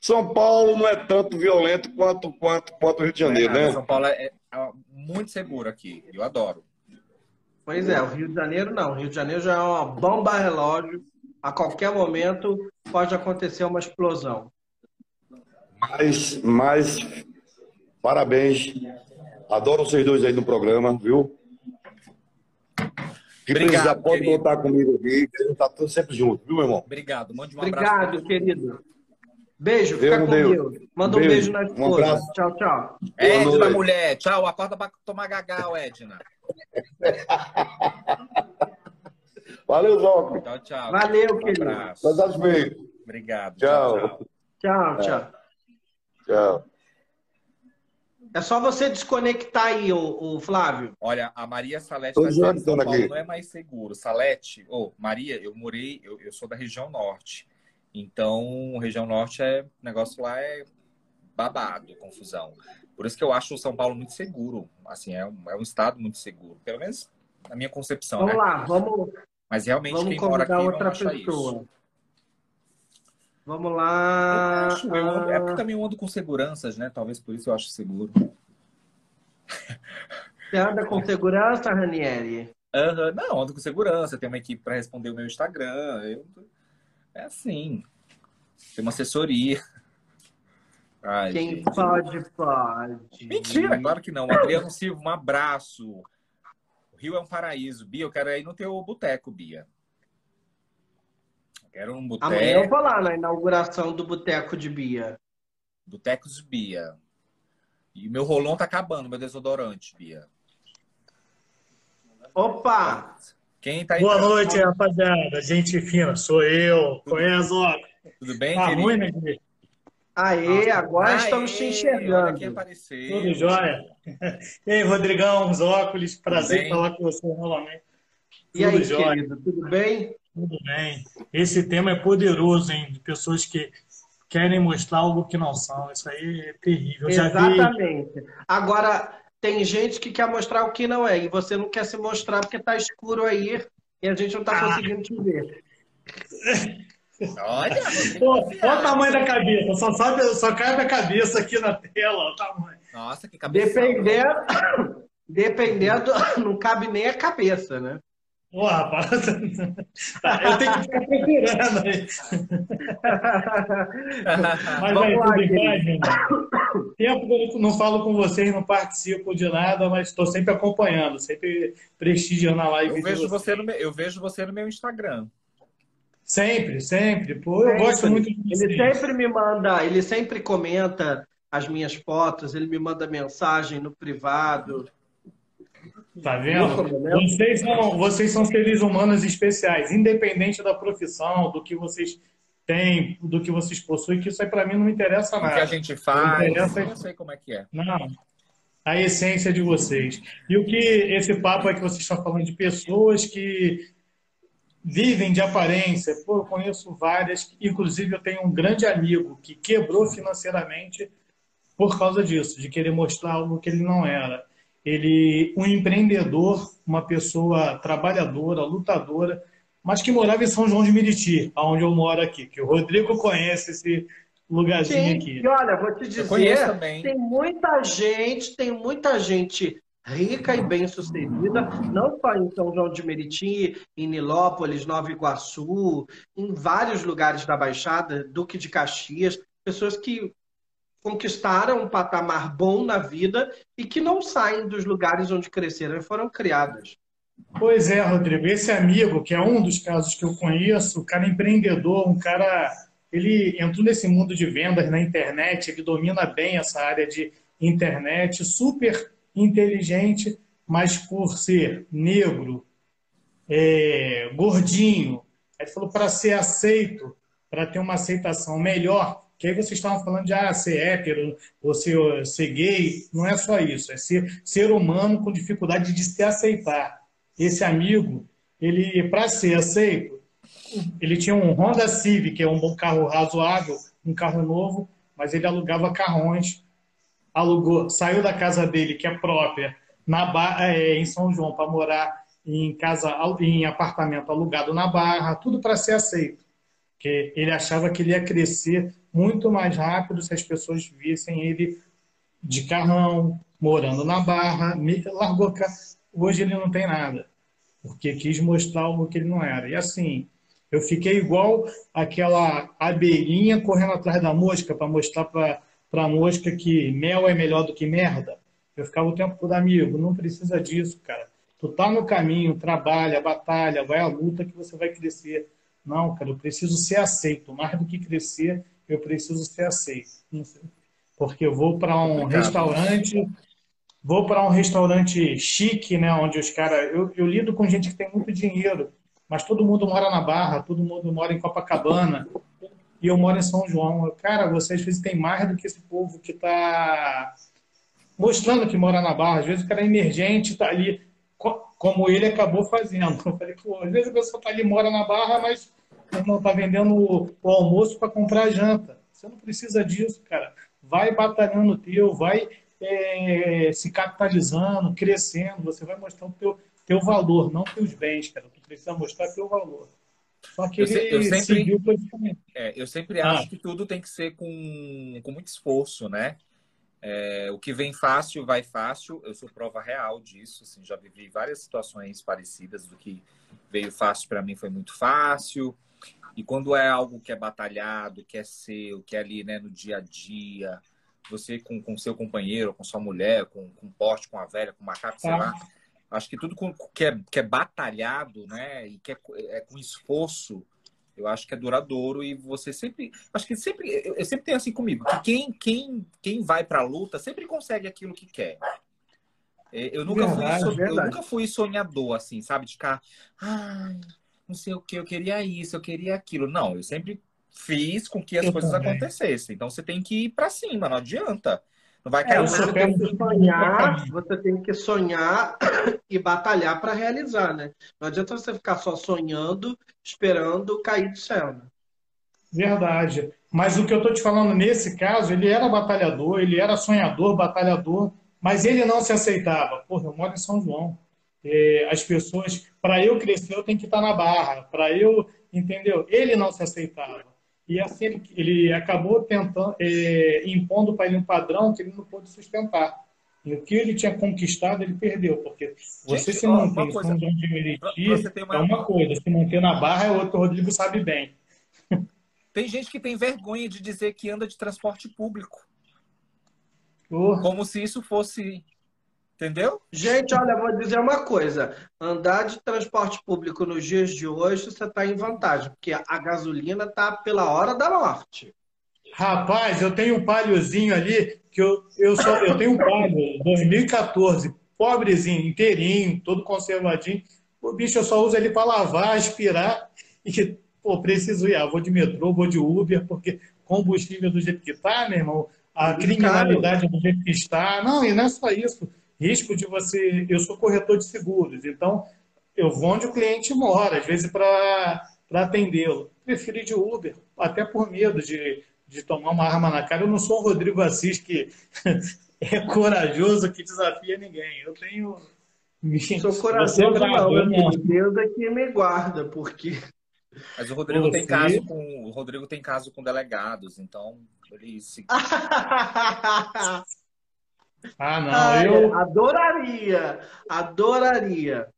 São Paulo não é tanto violento quanto, quanto, quanto o Rio de Janeiro, É, né? São Paulo é, é muito seguro aqui. Eu adoro. Pois é, o Rio de Janeiro não. O Rio de Janeiro já é uma bomba relógio. A qualquer momento pode acontecer uma explosão. Mas, mas, parabéns. Adoro vocês dois aí no programa, viu? Se Obrigado, precisar, pode querido. contar comigo aqui. que A gente tá tudo sempre junto, viu, meu irmão? Obrigado. Mande um abraço. pra Obrigado, querido. Beijo, Deus fica com Deus. Deus. Manda um Beijo. beijo na Um esposa. abraço. tchau, tchau. Edna, noite. mulher. Tchau. Acorda pra tomar gagal, Edna. Valeu, Zoco. Tchau, tchau. Valeu, um querido. abraço. Saudades bem. Obrigado. Tchau. tchau. Tchau, tchau. Tchau. É só você desconectar aí, o, o Flávio. Olha, a Maria Salete tá dizendo que São Paulo aqui. não é mais seguro. Salete, ô, Maria, eu morei, eu, eu sou da região norte. Então, região norte é, o negócio lá é babado, confusão. Por isso que eu acho o São Paulo muito seguro. Assim, é um, é um estado muito seguro. Pelo menos na minha concepção, Vamos né? lá, vamos, Mas realmente vamos quem mora aqui convidar não outra acha pessoa. isso. Vamos Eu lá. acho, eu ando- é porque Ah, também eu ando com seguranças, né? Talvez por isso eu acho seguro. Você anda com segurança, Ranieri? Aham, Não, ando com segurança. Tem uma equipe para responder o meu Instagram. eu- É assim. Tem uma assessoria. Ai, Quem gente. pode, pode. Mentira, claro que não. Adriano Silva, um abraço. O Rio é um paraíso. Bia, eu quero ir no teu boteco, Bia. Quero um Amanhã eu boteco. vou lá na inauguração do Boteco de Bia. Botecos Bia. E meu rolão tá acabando, meu desodorante, Bia. Opa! Quem tá aí? Boa noite, rapaziada. Gente fina, sou eu. Conhece, ó. Tudo bem, Tá querido? ruim, né? Aê, agora Aê, estamos te enxergando. quem apareceu. Tudo jóia? E aí, Rodrigão, os óculos, prazer falar com você novamente. E aí, Tudo jóia. querido, tudo bem? Tudo bem. Esse tema é poderoso, hein? De pessoas que querem mostrar algo que não são. Isso aí é terrível. Eu já vi. Exatamente. Agora, tem gente que quer mostrar o que não é, e você não quer se mostrar porque tá escuro aí e a gente não tá Ah. conseguindo te ver. Olha, Pô, olha o tamanho da cabeça. Só, sabe, só cabe a cabeça aqui na tela. O tamanho. Nossa, que cabeça. Dependendo, dependendo, não cabe nem a cabeça, né? Pô, rapaz. Eu tenho que ficar procurando aí. Mas Vamos aí, lá, tudo em querido. paz, meu irmão? Tempo que eu não falo com vocês, não participo de nada, mas estou sempre acompanhando, sempre prestigiando a live. Eu vejo, você no meu, eu vejo você no meu Instagram. Sempre, sempre. Pô, eu Sempre. gosto muito de Ele vocês. sempre me manda, ele sempre comenta as minhas fotos, ele me manda mensagem no privado. Tá vendo? Não, não. Vocês são, vocês são seres humanos especiais, independente da profissão, do que vocês têm, do que vocês possuem, que isso aí para mim não me interessa O que a nada. gente faz. interessa- Eu sei como é que é. Não. A essência de vocês. E o que esse papo é que vocês estão falando de pessoas que vivem de aparência. Pô, eu conheço várias, inclusive eu tenho um grande amigo que quebrou financeiramente por causa disso, de querer mostrar algo que ele não era. Ele, um empreendedor, uma pessoa trabalhadora, lutadora, mas que morava em São João de Meriti, onde eu moro aqui, que o Rodrigo conhece esse lugarzinho Sim, aqui. e olha, vou te dizer, tem muita gente, tem muita gente rica e bem-sucedida, não só em São João de Meriti, em Nilópolis, Nova Iguaçu, em vários lugares da Baixada, Duque de Caxias, pessoas que conquistaram um patamar bom na vida e que não saem dos lugares onde cresceram e foram criadas. Pois é, Rodrigo. Esse amigo, que é um dos casos que eu conheço, um cara empreendedor, um cara. Ele entrou nesse mundo de vendas na internet, ele domina bem essa área de internet, super inteligente, mas por ser negro, é, gordinho, ele falou para ser aceito, para ter uma aceitação melhor, que aí vocês estavam falando de ah, ser hétero, ou ser, gay, não é só isso, é ser ser humano com dificuldade de se aceitar esse amigo, ele para ser aceito, ele tinha um Honda Civic, que é um carro razoável, um carro novo, mas ele alugava carrões, alugou, saiu da casa dele, que é própria, na é, em São João, para morar em casa, em apartamento alugado na Barra, tudo para ser aceito. Porque ele achava que ele ia crescer muito mais rápido se as pessoas vissem ele de carrão, morando na Barra, largou ca- Hoje ele não tem nada, porque quis mostrar algo que ele não era. E assim, eu fiquei igual aquela abelhinha correndo atrás da mosca para mostrar para a mosca que mel é melhor do que merda. Eu ficava o tempo todo, amigo, não precisa disso, cara. Tu tá no caminho, trabalha, batalha, vai à luta que você vai crescer. Não, cara, eu preciso ser aceito. Mais do que crescer, eu preciso ser aceito. Porque eu vou para um Complicado. restaurante, vou para um restaurante chique, né, onde os caras. Eu, eu lido com gente que tem muito dinheiro, mas todo mundo mora na Barra, todo mundo mora em Copacabana, e eu moro em São João. Cara, você às vezes tem mais do que esse povo que está mostrando que mora na Barra. Às vezes o cara é emergente, está ali, co- como ele acabou fazendo. Eu falei, pô, às vezes a pessoa está ali, mora na Barra, mas não está vendendo o, o almoço para comprar a janta. Você não precisa disso, cara. Vai batalhando o teu, vai é, se capitalizando, crescendo. Você vai mostrar o teu, teu valor, não teus bens, cara. Tu precisa mostrar teu valor. Só que Eu se- eu sempre-. É, eu sempre Ah. acho que tudo tem que ser com, com muito esforço, né? É, o que vem fácil, vai fácil. Eu sou prova real disso. Assim, já vivi várias situações parecidas do que veio fácil para mim foi muito fácil. E quando é algo que é batalhado, que é seu, que é ali né, no dia a dia, você com, com seu companheiro, com sua mulher, com, com porte, com a velha, com o macaco, sei Tá. lá. Acho que tudo com- que, é, que é batalhado, né? E que é, é com esforço, eu acho que é duradouro e você sempre. Acho que sempre. Eu, sempre tenho assim comigo, que quem, quem, quem vai pra luta sempre consegue aquilo que quer. É, eu nunca, Verdade, fui, eu nunca fui sonhador, assim, sabe? De ficar, ai, não sei o que, eu queria isso, eu queria aquilo. Não, eu sempre fiz com que as Eu coisas também. acontecessem. Então você tem que ir pra cima, não adianta. Não vai É, cair sou você tem que sonhar, você tem que sonhar e batalhar para realizar, né? Não adianta você ficar só sonhando, esperando cair do céu. né? Verdade. Mas o que eu estou te falando nesse caso, ele era batalhador, ele era sonhador, batalhador, mas ele não se aceitava. Porra, eu moro em São João. É, as pessoas, para eu crescer, eu tenho que estar na barra. Para eu, entendeu? Ele não se aceitava. E assim ele, ele acabou tentando, é, impondo para ele um padrão que ele não pôde sustentar. E o que ele tinha conquistado, ele perdeu, porque você Gente, se ó, manter uma em coisa. São João de Pra- Meriti pra você ter uma- é uma coisa, se manter na barra é outra, o Rodrigo sabe bem. Tem gente que tem vergonha de dizer que anda de transporte público. Como se isso fosse. Entendeu? Gente, olha, vou dizer uma coisa: andar de transporte público nos dias de hoje, você está em vantagem, porque a gasolina está pela hora da morte. Rapaz, eu tenho um palhozinho ali que eu, eu só eu tenho um palho 2014, pobrezinho, inteirinho, todo conservadinho. O bicho eu só uso ele para lavar, aspirar e pô, preciso ir, ah, vou de metrô, vou de Uber, porque combustível do jeito que tá, meu irmão, a criminalidade do jeito que está. Não, e não é só isso. Risco de você, eu sou corretor de seguros, então eu vou onde o cliente mora, às vezes para atendê-lo. Prefiro ir de Uber, até por medo de, de tomar uma arma na cara. Eu não sou o Rodrigo Assis que é corajoso, que desafia ninguém. Eu tenho. Sou é corajoso, bravo, não, eu filho. Deus é que me guarda, porque. Mas o Rodrigo tem caso com. O Rodrigo tem caso com delegados, então ele se. Ah, não, Ai, eu Adoraria, adoraria.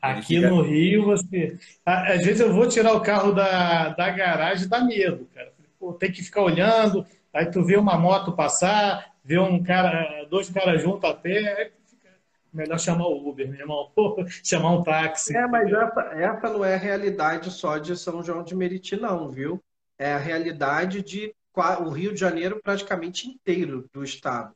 aqui no Rio, você. a- Às vezes eu vou tirar o carro da, da garagem, dá medo, cara. Pô, tem que ficar olhando, aí tu vê uma moto passar, vê um cara, dois caras juntos a pé, aí fica melhor chamar o Uber, meu irmão. Pô, chamar um táxi. É, mas essa, essa não é a realidade só de São João de Meriti, não, viu? É a realidade de o Rio de Janeiro praticamente inteiro do estado.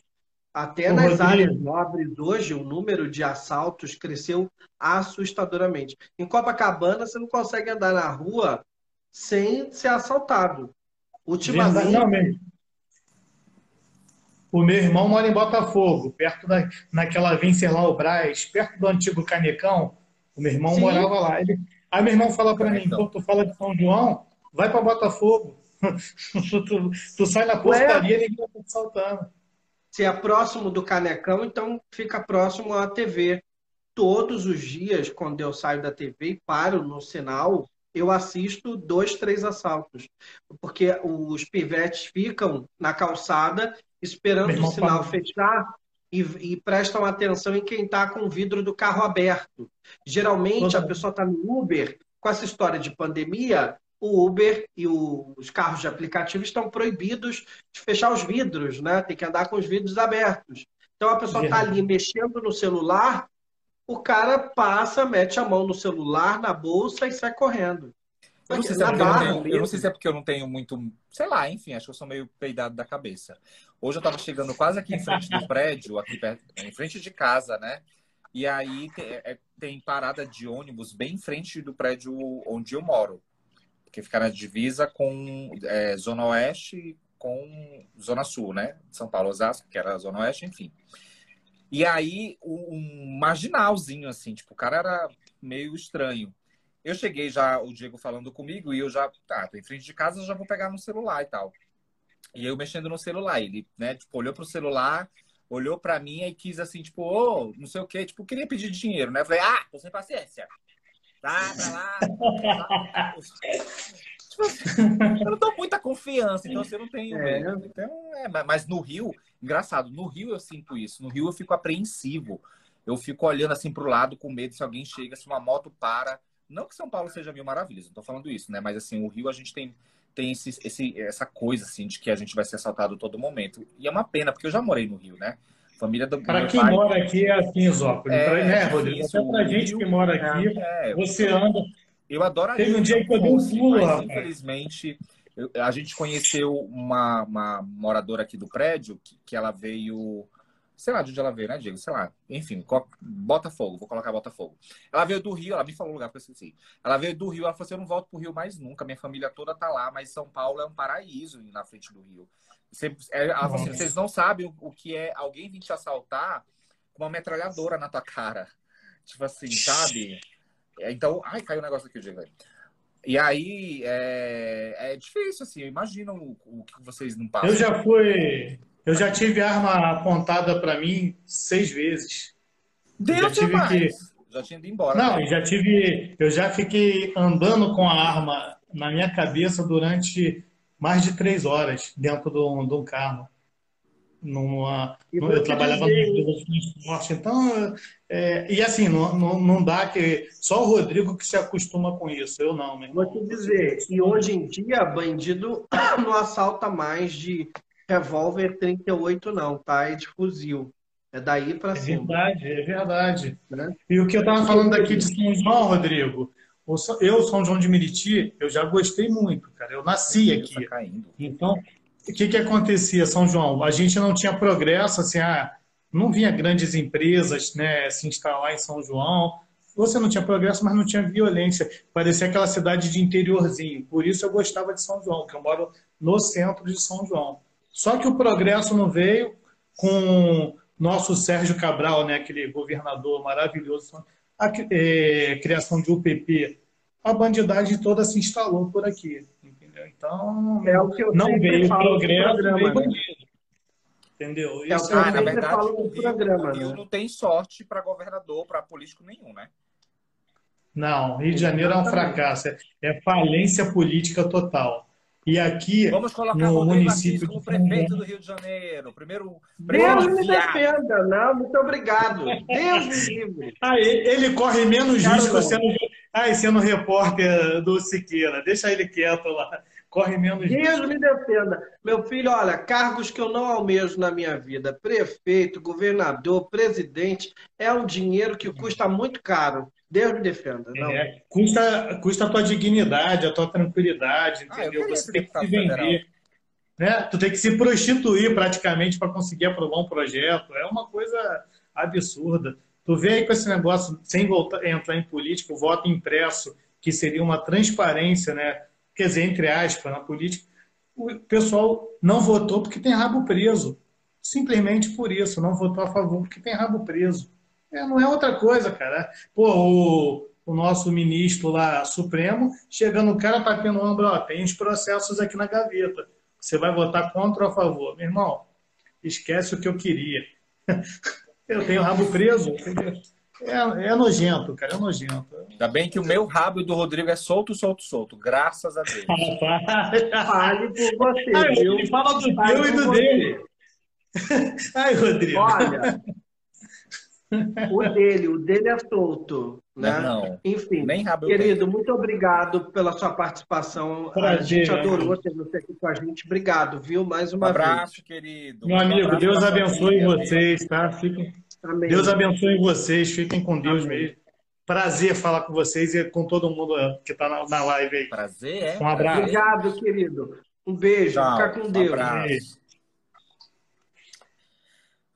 Até Ô, nas Rodrigo. áreas nobres hoje, o número de assaltos cresceu assustadoramente. Em Copacabana, você não consegue andar na rua sem ser assaltado. Ultimamente. O meu irmão mora em Botafogo, perto da, naquela Venceslau Braz, perto do antigo Canecão. O meu irmão Sim. morava lá. Ele, aí meu irmão fala para mim, pô, tu fala de São João, vai para Botafogo. tu, tu sai na portaria e ninguém vai te saltando. Se é próximo do Canecão, então fica próximo à TV. Todos os dias, quando eu saio da TV e paro no sinal, eu assisto dois, três assaltos. Porque os pivetes ficam na calçada esperando Meu o sinal fechar e, e prestam atenção em quem está com o vidro do carro aberto. Geralmente, a pessoa está no Uber, com essa história de pandemia, o Uber e o- os carros de aplicativo estão proibidos de fechar os vidros, né? Tem que andar com os vidros abertos. Então a pessoa está ali mexendo no celular, o cara passa, mete a mão no celular, na bolsa e sai correndo. Eu não, sei se é porque eu, não tenho, eu não sei se é porque eu não tenho muito. Sei lá, enfim, acho que eu sou meio peidado da cabeça. Hoje eu tava chegando quase aqui em frente do prédio, aqui perto, em frente de casa, né? E aí te- é- tem parada de ônibus bem em frente do prédio onde eu moro. Porque fica na divisa com é, Zona Oeste com Zona Sul, né? São Paulo, Osasco, que era a Zona Oeste, enfim. E aí, um marginalzinho, assim, tipo, o cara era meio estranho. Eu cheguei já, o Diego falando comigo, e eu já, tá, tô em frente de casa, já vou pegar no celular e tal. E eu mexendo no celular, ele, né, tipo, olhou pro celular, olhou pra mim e quis assim, tipo, ô, não sei o quê, tipo, queria pedir dinheiro, né? Eu falei, ah, tô sem paciência. Tá, pra lá. Tá. Tipo assim, eu não dou muita confiança, então eu não tenho É. medo. Então, é, mas- no Rio, engraçado, no Rio eu sinto isso. No Rio eu fico apreensivo. Eu fico olhando assim pro lado com medo se alguém chega, se uma moto para. Não que São Paulo seja mil maravilhas, não tô falando isso, né? Mas assim, o Rio a gente tem, tem esse, esse, essa coisa assim de que a gente vai ser assaltado todo momento. E é uma pena, porque eu já morei no Rio, né? Família do Para quem pai- mora aqui é assim, Zópolis. É, Pra- né, é Rodrigo? difícil. Até pra gente que mora aqui, É, você anda. eu adoraria. Teve um dia que eu dei um pulo, rapaz. infelizmente eu- a gente conheceu uma, uma moradora aqui do prédio que, que ela veio sei lá de onde ela veio, né, Diego? Sei lá. Enfim, Botafogo, vou colocar Botafogo. Ela veio do Rio, ela me falou o lugar que eu esqueci. Ela veio do Rio, ela falou assim: eu não volto pro Rio mais nunca, minha família toda tá lá, mas São Paulo é um paraíso na frente do Rio. Você- é, assim: vocês não sabem o, o que é alguém vir te assaltar com uma metralhadora na tua cara. Tipo assim, sabe? É, Então, ai, caiu o negócio aqui, Diego. E aí, é, é difícil, assim, eu imagino o, o que vocês não passam. Eu já fui. Eu já tive arma apontada para mim seis vezes. Deus já tive que- Já tinha ido embora. Não, né? eu já tive. Eu já fiquei andando com a arma na minha cabeça durante mais de três horas dentro de um, de um carro. Numa, eu trabalhava dizer, no empresa de transporte, então. é, e assim, não, não, não dá que. Só o Rodrigo que se acostuma com isso, eu não, meu irmão. Vou te dizer, e hoje em dia, bandido não assalta mais de revólver 38, não, tá? É de fuzil. É daí pra É cima. verdade, é verdade. Né? E o que eu estava falando aqui de São João, Rodrigo, eu, São João de Meriti, eu já gostei muito, cara. Eu nasci aqui. Tá. Então, o que que acontecia, São João? A gente não tinha progresso, assim, ah, não vinha grandes empresas, né, se instalar em São João. Você não tinha progresso, mas não tinha violência. Parecia aquela cidade de interiorzinho. Por isso eu gostava de São João, que eu moro no centro de São João. Só que o progresso não veio com nosso Sérgio Cabral, né, aquele governador maravilhoso, a eh, criação de UPP. A bandidagem toda se instalou por aqui, entendeu? Então, É o que eu não veio progresso, programa, veio né? bandido. Entendeu? É o Isso que eu Ah, na verdade, falo o Rio, programa, o Rio né? não tem sorte para governador, para político nenhum, né? Não, Rio de Janeiro é um fracasso. É, é falência política total. E aqui, Vamos colocar no Rodrigo município como prefeito do Rio de Janeiro. Primeiro, primeiro Deus me defenda, não, muito obrigado. Deus me livre. Ah, ele, ele corre menos Quero risco sendo, ah, sendo repórter do Siqueira. Deixa ele quieto lá. Corre menos risco. Deus me defenda. Meu filho, olha, cargos que eu não almejo na minha vida, prefeito, governador, presidente, é um dinheiro que custa muito caro. Deus me defenda. Não. É, custa, custa a tua dignidade, a tua tranquilidade, Ah, eu entendeu? queria Você tem que se federal. vender. Né? Tu tem que se prostituir praticamente para conseguir aprovar um projeto. É uma coisa absurda. Tu vê aí com esse negócio, sem voltar, entrar em política, o voto impresso, que seria uma transparência, né? quer dizer, entre aspas, na política, o pessoal não votou porque tem rabo preso. Simplesmente por isso, não votou a favor porque tem rabo preso. É, não é outra coisa, cara. Pô, o, o nosso ministro lá, Supremo, chegando o cara, tá tendo ombro, ó, tem os processos aqui na gaveta. Você vai votar contra ou a favor? Meu irmão, esquece o que eu queria. Eu tenho rabo preso. entendeu? É, é nojento, cara, é nojento. Ainda bem que o meu rabo e o do Rodrigo é solto, solto, solto. Graças a Deus. Fale por você, Ai, viu? ele fala do teu e do dele. Ai, Rodrigo. Olha, o dele, o dele é solto, né? Não, Enfim, querido, muito obrigado pela sua participação. a Prazer, gente né? adorou ter você aqui com a gente. Obrigado, viu? Mais Um uma abraço, querido. Meu Um amigo, abraço Deus abençoe família. vocês, tá? Fiquem, vez. Amém. Deus abençoe vocês, fiquem com Deus Amém. mesmo. Prazer falar com vocês e com todo mundo que está na, na live aí. Prazer, é? Um abraço. Obrigado, querido. Um beijo. Tchau, Fica com um Deus. abraço.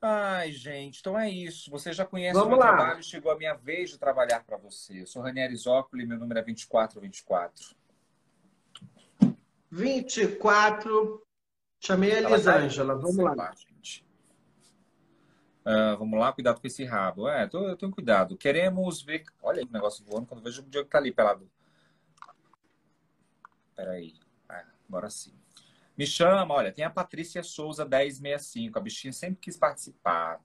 Ai, gente, então é isso. Você já conhece Vamos o meu lá. trabalho, chegou a minha vez de trabalhar para você. Eu sou Ranieri Zócoli, meu número é 2424. 24. Chamei a tá Elisângela. Vamos sei lá. gente. Ah, vamos lá, cuidado com esse rabo. É, tô- eu tenho cuidado. Queremos ver. Olha aí o negócio voando quando eu vejo o Diego tá ali pelado. Peraí. Ah, agora sim. Me chama, olha, tem a Patrícia Souza 1065. A bichinha sempre quis participar.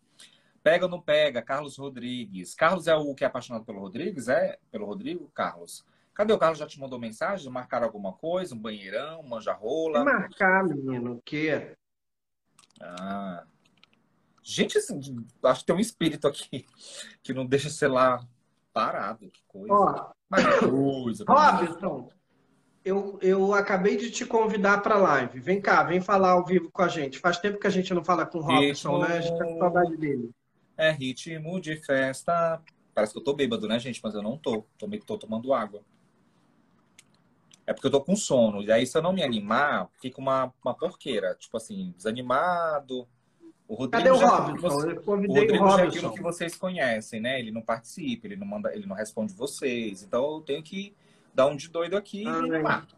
Pega ou não pega? Carlos Rodrigues. Carlos é o que é apaixonado pelo Rodrigues? É? Pelo Rodrigo? Carlos. Cadê o Carlos? Já te mandou mensagem? Marcaram alguma coisa? Um banheirão? Um manja-rola? Marcar, menino, o quê? Ah. Gente, assim, acho que tem um espírito aqui que não deixa, sei lá, parado. Que coisa. Ó, Mas que coisa. Robson, eu, eu acabei de te convidar para live. Vem cá, vem falar ao vivo com a gente. Faz tempo que a gente não fala com o Robson, né? A gente tá com saudade dele. É ritmo de festa. Parece que eu tô bêbado, né, gente? Mas eu não tô. Tô, meio que tô tomando água. É porque eu tô com sono. E aí, se eu não me animar, fica uma, uma porqueira. Tipo assim, desanimado. O Rodrigo Cadê o Robson? Eu O convidei o Rodrigo já é Robson. aquilo que vocês conhecem, né? Ele não participa, ele não manda, ele não responde vocês. Então eu tenho que dar um de doido aqui Ah, e é.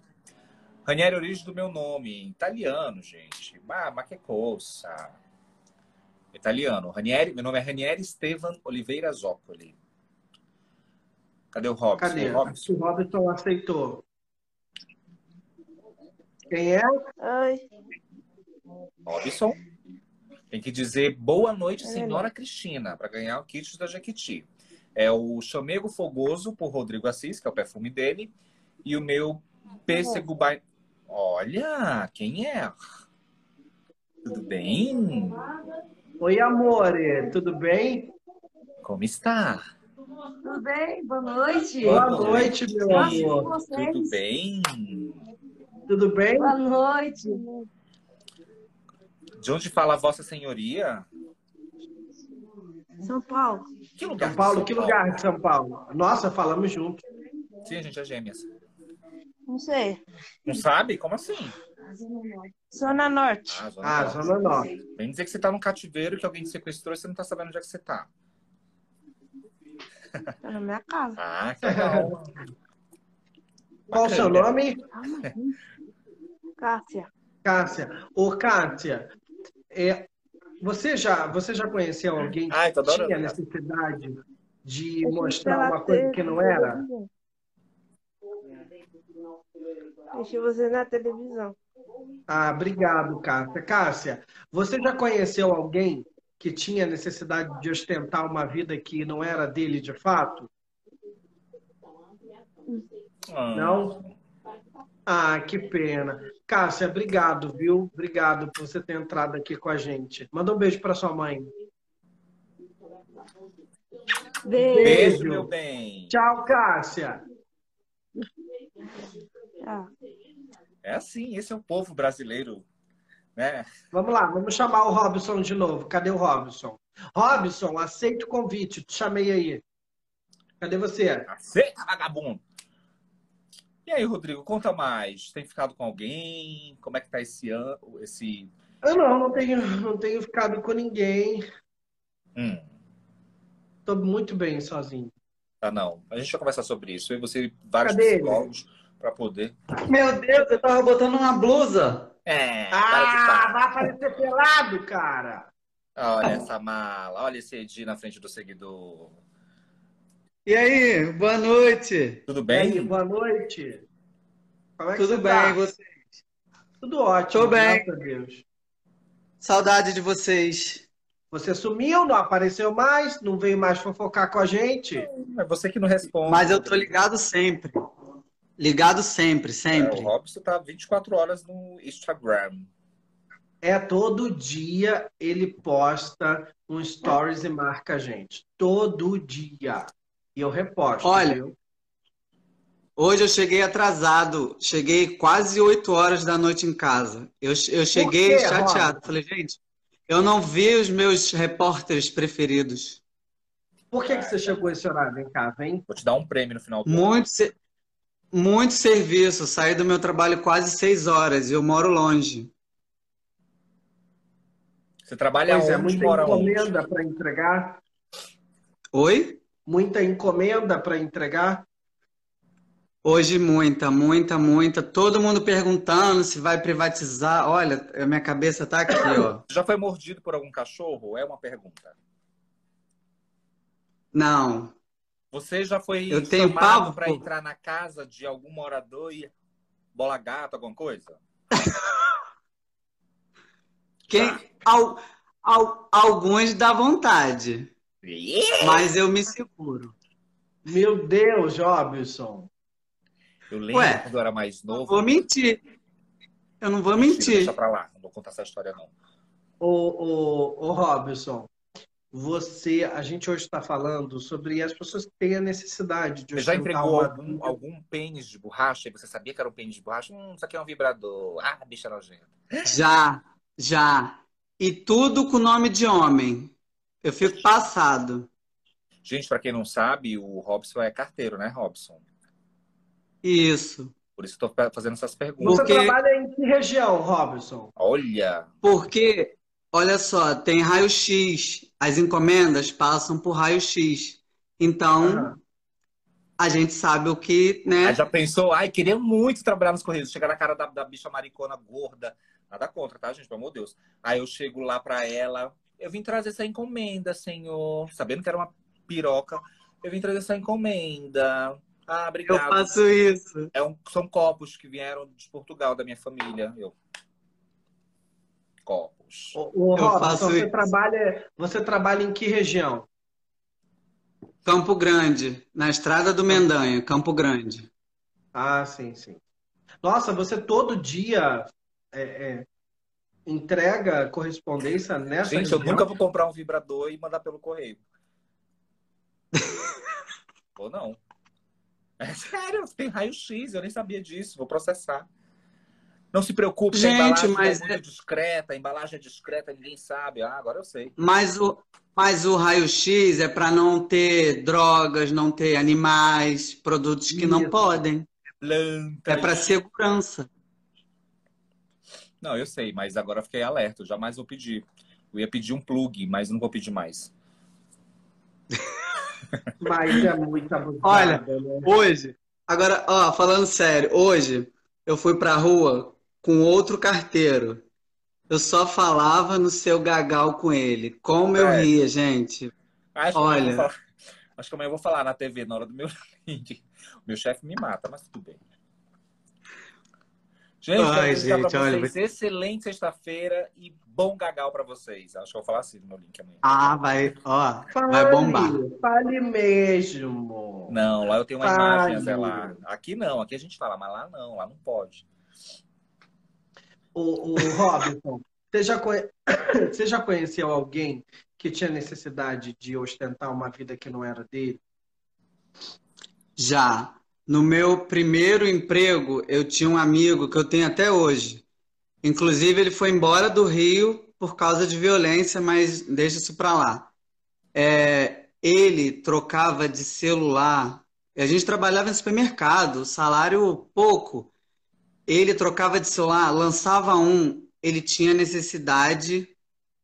Ranieri, origem do meu nome, italiano, gente. Ma, ma que coisa. Italiano. Ranieri, meu nome é Ranieri Estevan Oliveira Zoccoli. Cadê o Robson? Cadê? O Robson? O Robson aceitou. Quem é? Oi. Robson. Tem que dizer boa noite, senhora Cristina, para ganhar o kit da Jequiti. É o Chamego Fogoso, por Rodrigo Assis, que é o perfume dele. E o meu Pêssego by... Olha, quem é? Tudo bem? Oi, amore. Tudo bem? Como está? Tudo bem? Boa noite. Boa Boa noite, meu amor. vocês? Tudo bem? Tudo bem? Boa noite. De onde fala Vossa Senhoria? São Paulo. Que lugar? São de Paulo, São que lugar de São Paulo? Nossa, falamos junto. Sim, a gente é gêmeas. Não sei. Não sabe? Como assim? Zona Norte. Ah, Zona Ah, Norte. Zona Norte. Vem dizer que você tá num cativeiro, que alguém te sequestrou e você não tá sabendo onde é que você tá. Tá na minha casa. Ah, que legal. Qual o seu nome? Cássia. Cássia. Ô, Cássia, é, você, já, você já conheceu alguém que adorando. tinha necessidade de Eu mostrar uma coisa que não era? Deixei você na televisão. Ah, obrigado, Cássia. Cássia, você já conheceu alguém que tinha necessidade de ostentar uma vida que não era dele de fato? Ah, Não? Ah, que pena. Cássia, obrigado, viu? Obrigado por você ter entrado aqui com a gente. Manda um beijo para sua mãe. Beijo. Beijo, meu bem. Tchau, Cássia. Tchau. É assim, esse é o povo brasileiro, né? Vamos lá, vamos chamar o Robson de novo. Cadê o Robson? Robson, aceita o convite. Te chamei aí. Cadê você? Aceita, vagabundo! E aí, Rodrigo, conta mais. Tem ficado com alguém? Como é que tá esse ano? Esse... Eu não, não tenho, não tenho ficado com ninguém. Hum, Tô muito bem sozinho. tá não. A gente vai conversar sobre isso. Eu e você, vários Cadê ele? psicólogos, para poder. Meu Deus, eu tava botando uma blusa. É, Ah, vai aparecer pelado, cara. Olha essa mala, olha esse Edi na frente do seguidor. E aí, boa noite. Tudo E aí, bem? boa noite. Como é que Tudo você bem, tá? e você? Tudo ótimo, Tô bem. graças a Deus. Saudade de vocês. Você sumiu, não apareceu mais, não veio mais fofocar com a gente. É você que não responde. Mas eu tô ligado sempre. Ligado sempre, É, sempre. o Robson tá 24 horas no Instagram. É todo dia ele posta um stories e marca a gente. Todo dia. E eu reposto. Olha, viu? Hoje eu cheguei atrasado. Cheguei quase 8 horas da noite em casa. Eu, eu cheguei quê, chateado. Rob? Falei, gente, eu não vi os meus repórteres preferidos. Por que, que você chegou esse horário? Vem cá, vem. Vou te dar um prêmio no final do ano. Muito, se- muito serviço. Saí do meu trabalho quase 6 horas e eu moro longe. Você trabalha Pois é, onde, muita mora onde? encomenda para entregar. Oi? Muita encomenda para entregar. Hoje muita, muita, muita. Todo mundo perguntando se vai privatizar. Olha, a minha cabeça tá aqui, ó. Já foi mordido por algum cachorro? É uma pergunta. Não. Você já foi Eu tenho chamado pavor. para entrar na casa de algum morador e bola gato, alguma coisa? Quem, al- al- alguns dá vontade, mas eu me seguro. Meu Deus, Jobson. Eu lembro Ué, quando eu era mais Não novo. vou mentir. Eu não vou mentir. Deixa pra lá, não vou contar essa história não. Ô, ô, ô, Robson, você, a gente hoje está falando sobre as pessoas que têm a necessidade de Você já entregou uma algum, algum pênis de borracha e você sabia que era um pênis de borracha? Hum, isso aqui é um vibrador. Ah, bicha nojenta. Já, já. E tudo com nome de homem. Eu fico passado. Gente, pra quem não sabe, o Robson é carteiro, né, Robson? Isso. Por isso eu tô fazendo essas perguntas. Você Porque- trabalha em que região, Robson? Olha, Porque olha só, tem raio-x. As encomendas passam por raio-x. Então, Aham. a gente sabe o que, né? Aí já pensou, ai, queria muito trabalhar nos Correios. Chegar na cara da, da bicha maricona gorda. Nada contra, tá, gente? Pelo amor de Deus. Aí eu chego lá pra ela. Eu vim trazer essa encomenda, senhor. Sabendo que era uma piroca. Eu vim trazer essa encomenda. Ah, Eu obrigado. faço isso. É um- são copos que vieram de Portugal, da minha família. Eu. Copos. O, o Eu Robson, faço você isso. trabalha, você trabalha em que região? Campo Grande, na Estrada do Mendanha, Campo Grande. Ah, sim, sim. Nossa, você todo dia é, é, entrega correspondência nessa Gente, eu região? nunca vou comprar um vibrador e mandar pelo correio. Ou não. É sério, tem raio-x, eu nem sabia disso, vou processar. Não se preocupe, Gente, a embalagem mas é muito discreta, a embalagem é discreta, ninguém sabe. Ah, agora eu sei. Mas o, mas o raio-x é para não ter drogas, não ter animais, produtos que não Isso. podem. É Plantas. para segurança. Não, eu sei, mas agora eu fiquei alerta, eu jamais vou pedir. Eu ia pedir um plug, mas não vou pedir mais. Mas é muito abusada, Olha, né? Hoje, agora, ó, falando sério, hoje eu fui pra rua com outro carteiro. Eu só falava no seu gagal com ele. Como eu É. ria, gente. Acho que, amanhã eu Olha. vou falar, acho que amanhã eu vou falar na TV na hora do meu link. O meu chefe me mata, mas tudo bem. Gente, Ai, gente, pra olha, vocês excelente sexta-feira e bom gagal pra vocês. Acho que eu vou falar assim no meu link amanhã. Ah, vai, ó, vai Fale, bombar. fale mesmo. Não, lá eu tenho uma Fale. imagem a zelar. Aqui não, aqui a gente fala, mas lá não, lá não pode. O, o Robson, você já, conhe- você já conheceu alguém que tinha necessidade de ostentar uma vida que não era dele? Já. No meu primeiro emprego, eu tinha um amigo que eu tenho até hoje. Inclusive, ele foi embora do Rio por causa de violência, mas deixa isso pra lá. É, ele trocava de celular. A gente trabalhava em supermercado, salário pouco. Ele trocava de celular, lançava um, ele tinha necessidade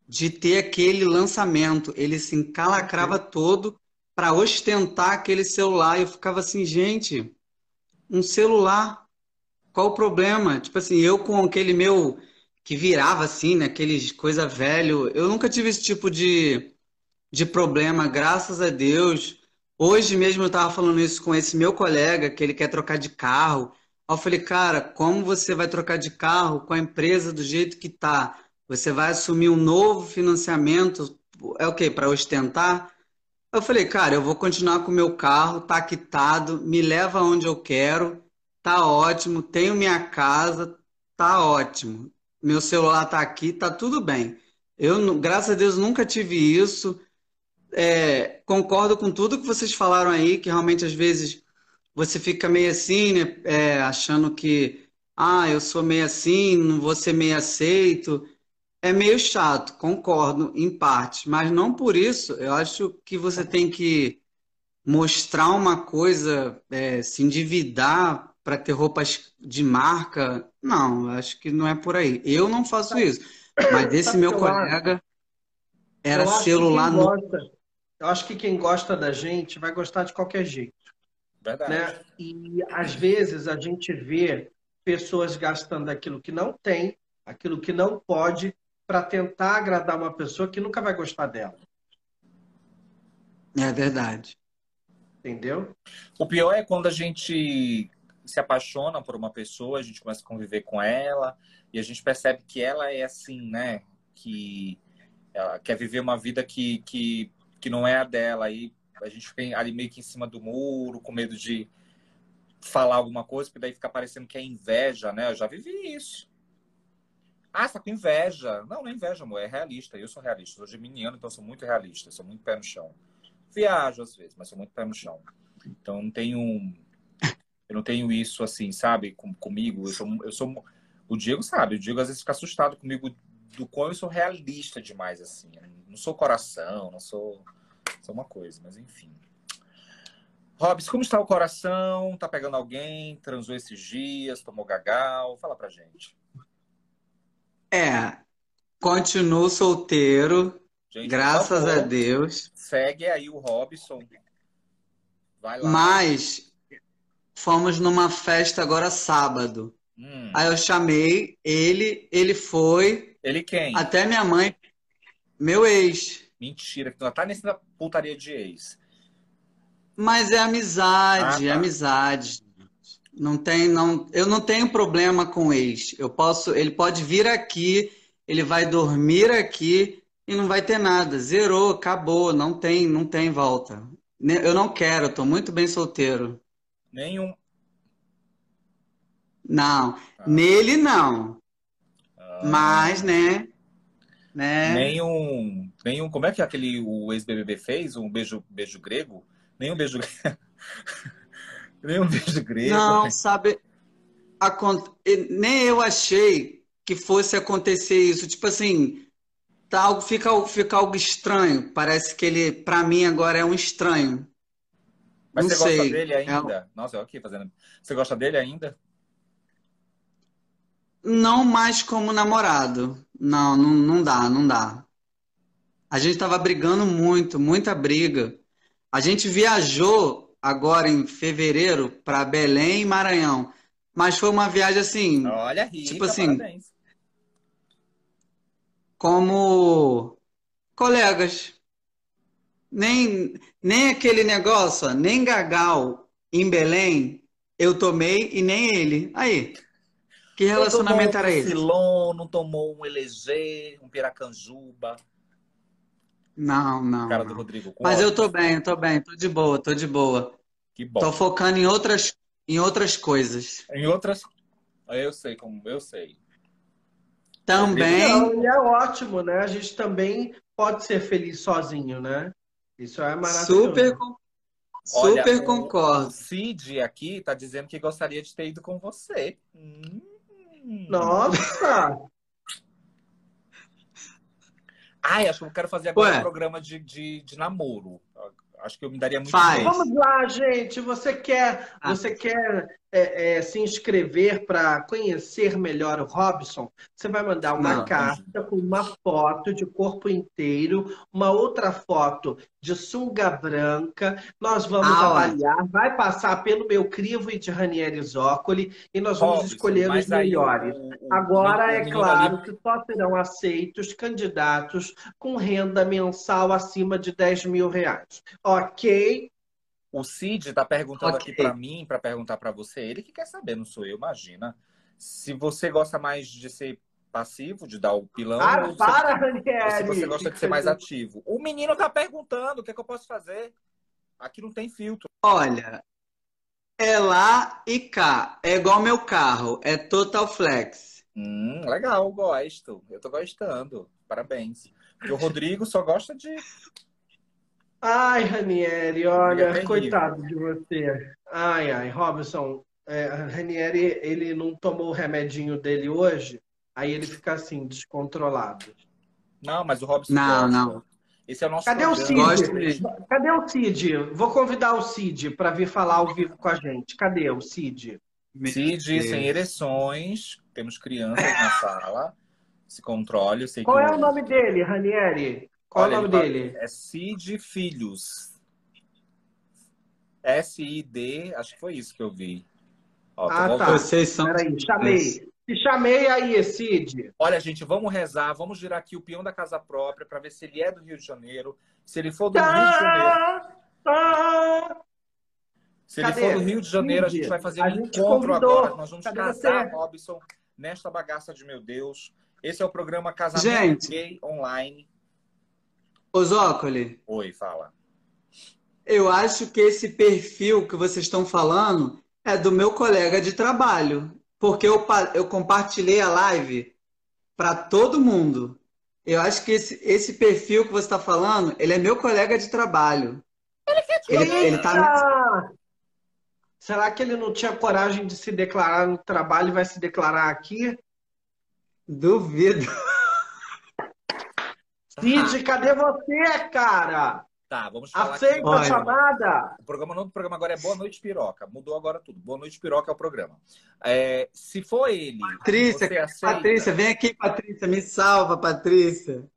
de ter aquele lançamento. Ele se encalacrava todo para ostentar aquele celular. Eu ficava assim, gente, um celular, qual o problema? Tipo assim, eu com aquele meu que virava assim, né? Aqueles coisa velho, eu nunca tive esse tipo de, de problema, graças a Deus. Hoje mesmo eu tava falando isso com esse meu colega, que ele quer trocar de carro. Aí eu falei, cara, como você vai trocar de carro com a empresa do jeito que tá? Você vai assumir um novo financiamento, é o quê? Para ostentar? Eu falei, cara, eu vou continuar com o meu carro, tá quitado, me leva aonde eu quero, tá ótimo, tenho minha casa, tá ótimo. Meu celular tá aqui, tá tudo bem. Eu, graças a Deus, nunca tive isso. É, concordo com tudo que vocês falaram aí, que realmente às vezes você fica meio assim, né? É, achando que, ah, eu sou meio assim, não vou ser meio aceito. É meio chato, concordo em parte, mas não por isso. Eu acho que você tem que mostrar uma coisa, é, se endividar para ter roupas de marca. Não, acho que não é por aí. Eu não faço isso, mas esse meu colega era celular no. gosta, eu acho que quem gosta da gente vai gostar de qualquer jeito, Verdade. né? E às vezes a gente vê pessoas gastando aquilo que não tem, aquilo que não pode, para tentar agradar uma pessoa que nunca vai gostar dela, É verdade. entendeu? O pior é quando a gente se apaixona por uma pessoa, a gente começa a conviver com ela e a gente percebe que ela é assim, né? Que ela quer viver uma vida que, que, que não é a dela. Aí a gente fica ali meio que em cima do muro, com medo de falar alguma coisa, porque daí fica parecendo que é inveja, né? Eu já vivi isso. Ah, você tá com inveja. Não, não é inveja, amor, é realista. Eu sou realista, sou geminiano, então eu sou muito realista, sou muito pé no chão. Viajo às vezes, mas sou muito pé no chão. Então eu não tenho eu não tenho isso assim, sabe, com, comigo. Eu sou, eu sou o Diego sabe, o Diego às vezes fica assustado comigo do quão eu sou realista demais assim. Eu não sou coração, não sou sou uma coisa, mas enfim. Robs, como está o coração? Tá pegando alguém? Transou esses dias? Tomou gagal? Fala pra gente. É, Continuo solteiro, Gente, graças a Deus. Segue aí o Robson. Vai lá. Mas fomos numa festa agora sábado. Hum. Aí eu chamei ele, ele foi, Ele quem? até minha mãe, meu ex. Mentira, que tu tá nessa putaria de ex. Mas é amizade, Ah, é tá. amizade. Não tem, não, eu não tenho problema com ex. Eu posso, ele pode vir aqui, ele vai dormir aqui e não vai ter nada. Zerou, acabou, não tem, não tem volta. Eu não quero, eu tô muito bem solteiro. Nenhum. Não, Ah. nele não. Ah, Mas, né? Né? Nenhum. Nenhum. Como é que aquele o ex-BBB fez? Um beijo, beijo grego? Nenhum beijo. Nenhum beijo grego. Não, sabe, acon- e- nem eu achei que fosse acontecer isso. Tipo assim, tá algo, fica, algo- fica algo estranho. Parece que ele, pra mim, agora é um estranho. Mas Não você gosta sei. dele É- ainda? Nossa, eu aqui fazendo. Você gosta dele ainda? Não mais como namorado. Não, não, não dá, não dá. A gente tava brigando muito, muita briga. A gente viajou agora em fevereiro para Belém e Maranhão. Mas foi uma viagem assim, Olha, rica, Tipo assim, parabéns. como colegas. Nem, nem aquele negócio, ó, nem Gagal em Belém eu tomei e nem ele. Aí, que relacionamento não era tomou um esse? Filon, não tomou um Eleger, um Piracanjuba. Não, não, Cara do não. Rodrigo com Mas eu ódio. tô bem, eu tô bem, tô de boa, tô de boa. Que bom. Tô focando em outras, em outras coisas. Em outras. Eu sei como. Eu sei. Também, e é ótimo, né? A gente também pode ser feliz sozinho, né? Isso é maravilhoso. super, Olha, super concordo. O Cid aqui tá dizendo que gostaria de ter ido com você. Hum. Nossa! Ai, acho que eu quero fazer agora Ué. um programa de, de, de namoro. Acho que eu me daria muito Faz. bem. Vamos lá, gente. Você quer, Ah. você quer é, é, se inscrever para conhecer melhor o Robson? Você vai mandar uma Não. carta com uma foto de corpo inteiro, uma outra foto de sunga branca. Nós vamos Ah, avaliar. Vai passar pelo meu crivo e de Ranieri Zoccoli e nós vamos Robson, escolher os aí melhores. o- Agora é claro ali- que só serão aceitos candidatos com renda mensal acima de 10 mil reais. Ok? O Cid tá perguntando Ok. aqui pra mim, pra perguntar pra você. Ele que quer saber, não sou eu, imagina. Se você gosta mais de ser passivo, de dar o pilão, Ah, ou para, ou se você gosta de ser mais ativo. O menino tá perguntando, o que, é que eu posso fazer? Aqui não tem filtro. Olha, é lá e cá. É igual meu carro, é total flex. Hum, legal, gosto. Eu tô gostando. Parabéns. Porque o Rodrigo só gosta de. Ai, Ranieri, É olha, terrível. coitado de você. Ai, ai, Robson, é, Ranieri, ele não tomou o remedinho dele hoje, aí ele fica assim, descontrolado. Não, mas o Robson Não, gosta. não. Esse é o nosso Cadê o. Cid? Cadê o Cid? Vou convidar o Cid para vir falar ao vivo com a gente. Cadê o Cid? Cid, sem ereções. Temos crianças na sala. Se controle. Eu sei Qual que é o nome dele, Ranieri? Qual Olha, é o nome ele dele? É Cid Filhos. S-I-D, acho que foi isso que eu vi. Ó, Ah, tá. Vocês são. Peraí, chamei. Te chamei aí, Cid. Olha, gente, vamos rezar, vamos girar aqui o peão da casa própria para ver se ele é do Rio de Janeiro. Se ele for do Rio de Janeiro, Tá, tá. se ele Cadê? for do Rio de Janeiro, a gente Cid, vai fazer a um encontro convidou. agora. Nós vamos Cadê casar, você? Robson, nesta bagaça de meu Deus. Esse é o programa Casamento Gente. Gay Online. Ô, Zócoli, Oi, fala. eu acho que esse perfil que vocês estão falando é do meu colega de trabalho. Porque eu, eu compartilhei a live para todo mundo. Eu acho que esse, esse perfil que você está falando, ele é meu colega de trabalho. Ele, ele tá. Eita! Será que ele não tinha coragem de se declarar no trabalho e vai se declarar aqui? Duvido. Cid, cadê você, cara? Tá, vamos falar Aceita aqui. a Olha. chamada! O programa não, o programa agora é Boa Noite Piroca. Mudou agora tudo. Boa Noite Piroca é o programa. É, se for ele, Patrícia? Patrícia, vem aqui, Patrícia, me salva, Patrícia.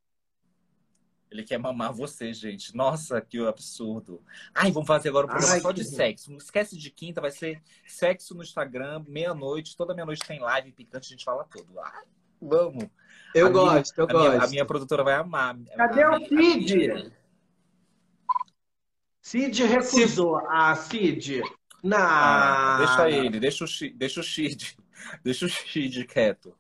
Ele quer mamar você, gente. Nossa, que absurdo. Ai, vamos fazer agora um programa Ai, só de sexo. Não esquece de quinta, vai ser sexo no Instagram, meia-noite. Toda meia-noite tem live picante, a gente fala tudo. Ai, vamos. Eu A minha- gosto, eu a minha, gosto. a minha produtora vai amar. Cadê A o minha- Cid? Cid recusou. Ah, Cid. Não. Ah, deixa ele, deixa o, Chi- deixa o Shid. Deixa o Shid quieto.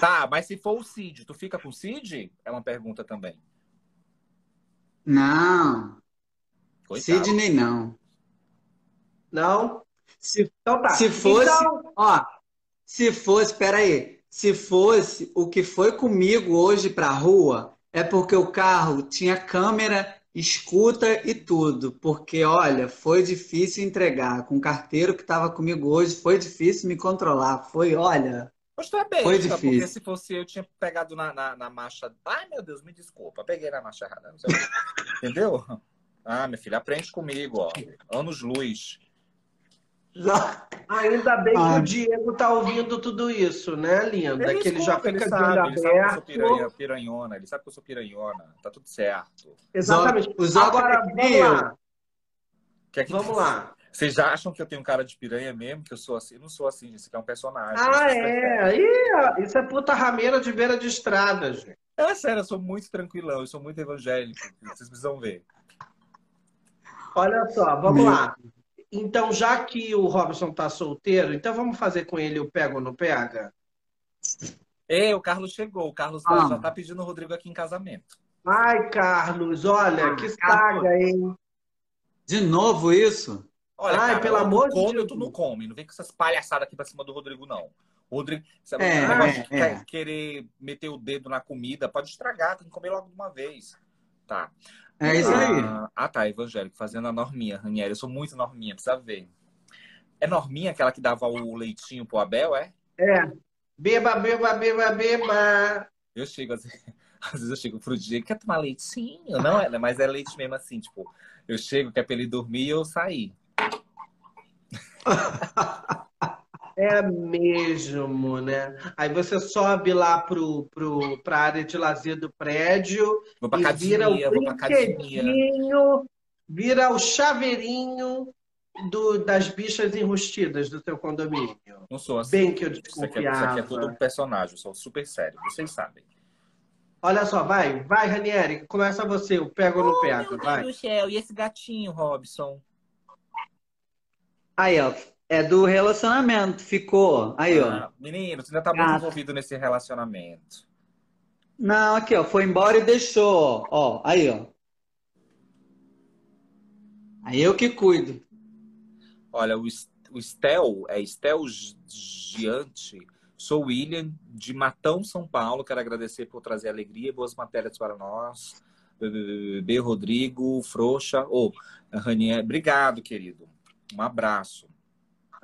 Tá, mas se for o Cid, tu fica com o Cid? É uma pergunta também. Não, Coitado. Sidney não. Não? Se, Então tá. se fosse, Então, ó, se fosse, peraí, se fosse o que foi comigo hoje pra rua, é porque o carro tinha câmera, escuta e tudo. Porque, olha, foi difícil entregar. Com o carteiro que tava comigo hoje, foi difícil me controlar. Foi, olha, Mas tu é besta, Foi porque difícil. se fosse eu, tinha pegado na, na, na marcha. Ai, meu Deus, me desculpa, peguei na marcha errada. Entendeu? Ah, minha filha, aprende comigo, ó. Anos luz. Já- ainda bem que Ah. o Diego tá ouvindo tudo isso, né, linda? que ele já fica de sabe, olho ele sabe que eu sou aberto. piranha, piranhona, ele sabe que eu sou piranhona, tá tudo certo. Exatamente. Os Agora, é que vamos lá. Quer que- Vamos lá. Vocês acham que eu tenho cara de piranha mesmo? Que eu sou assim? Eu não sou assim, gente. Isso aqui é um personagem. Ah, preferem. é. Ih, isso é puta rameira de beira de estrada, gente. É sério, eu sou muito tranquilão, eu sou muito evangélico. Vocês precisam ver. Olha só, vamos Meu. lá. Então, já que o Robson tá solteiro, então vamos fazer com ele o pega ou não pega? Ei, o Carlos chegou. O Carlos Ah. já tá pedindo o Rodrigo aqui em casamento. Ai, Carlos, olha, Ah, que Carlos. saga, hein? De novo isso? Olha, Ai, cara, pelo amor de come Deus. ou tu não come. Não vem com essas palhaçadas aqui pra cima do Rodrigo, não. O Rodrigo, sabe, É, o negócio de é, quer- é. querer meter o dedo na comida, pode estragar, tem que comer logo de uma vez. Tá. É isso aí. Ah, ah, tá, evangélico, fazendo a norminha, Ranieri. Eu sou muito norminha, precisa ver. É norminha aquela que dava o leitinho pro Abel, é? É. Beba, beba, beba, beba. Eu chego, às vezes, às vezes eu chego pro dia, quer tomar leitinho? Não, é, mas é leite mesmo assim, tipo, eu chego, quer pra ele dormir e eu sair. É mesmo, né? Aí você sobe lá pro, pro, pra área de lazer do prédio Vou pra e vira o academia, vou academia. brinquedinho, vira o chaveirinho do, das bichas enrustidas do teu condomínio. Não sou assim. Bem que eu Isso aqui, é, isso desconfiava. aqui é tudo um personagem, eu sou super sério, vocês sabem. Olha só, vai, vai, Ranieri, começa você, o pega ou não pega, vai. do céu, e esse gatinho, Robson? Aí, ó. É do relacionamento. Ficou. Aí, ó. Ah, menino, você ainda tá muito Gato. envolvido nesse relacionamento. Não, aqui, ó. Foi embora e deixou. Ó, aí, ó. Aí eu que cuido. Olha, o, Es- o Estel, é Estel Giante. Sou William, de Matão, São Paulo. Quero agradecer por trazer alegria e boas matérias para nós. B, Rodrigo, Frouxa. Ô, Ranier, obrigado, querido. Um abraço.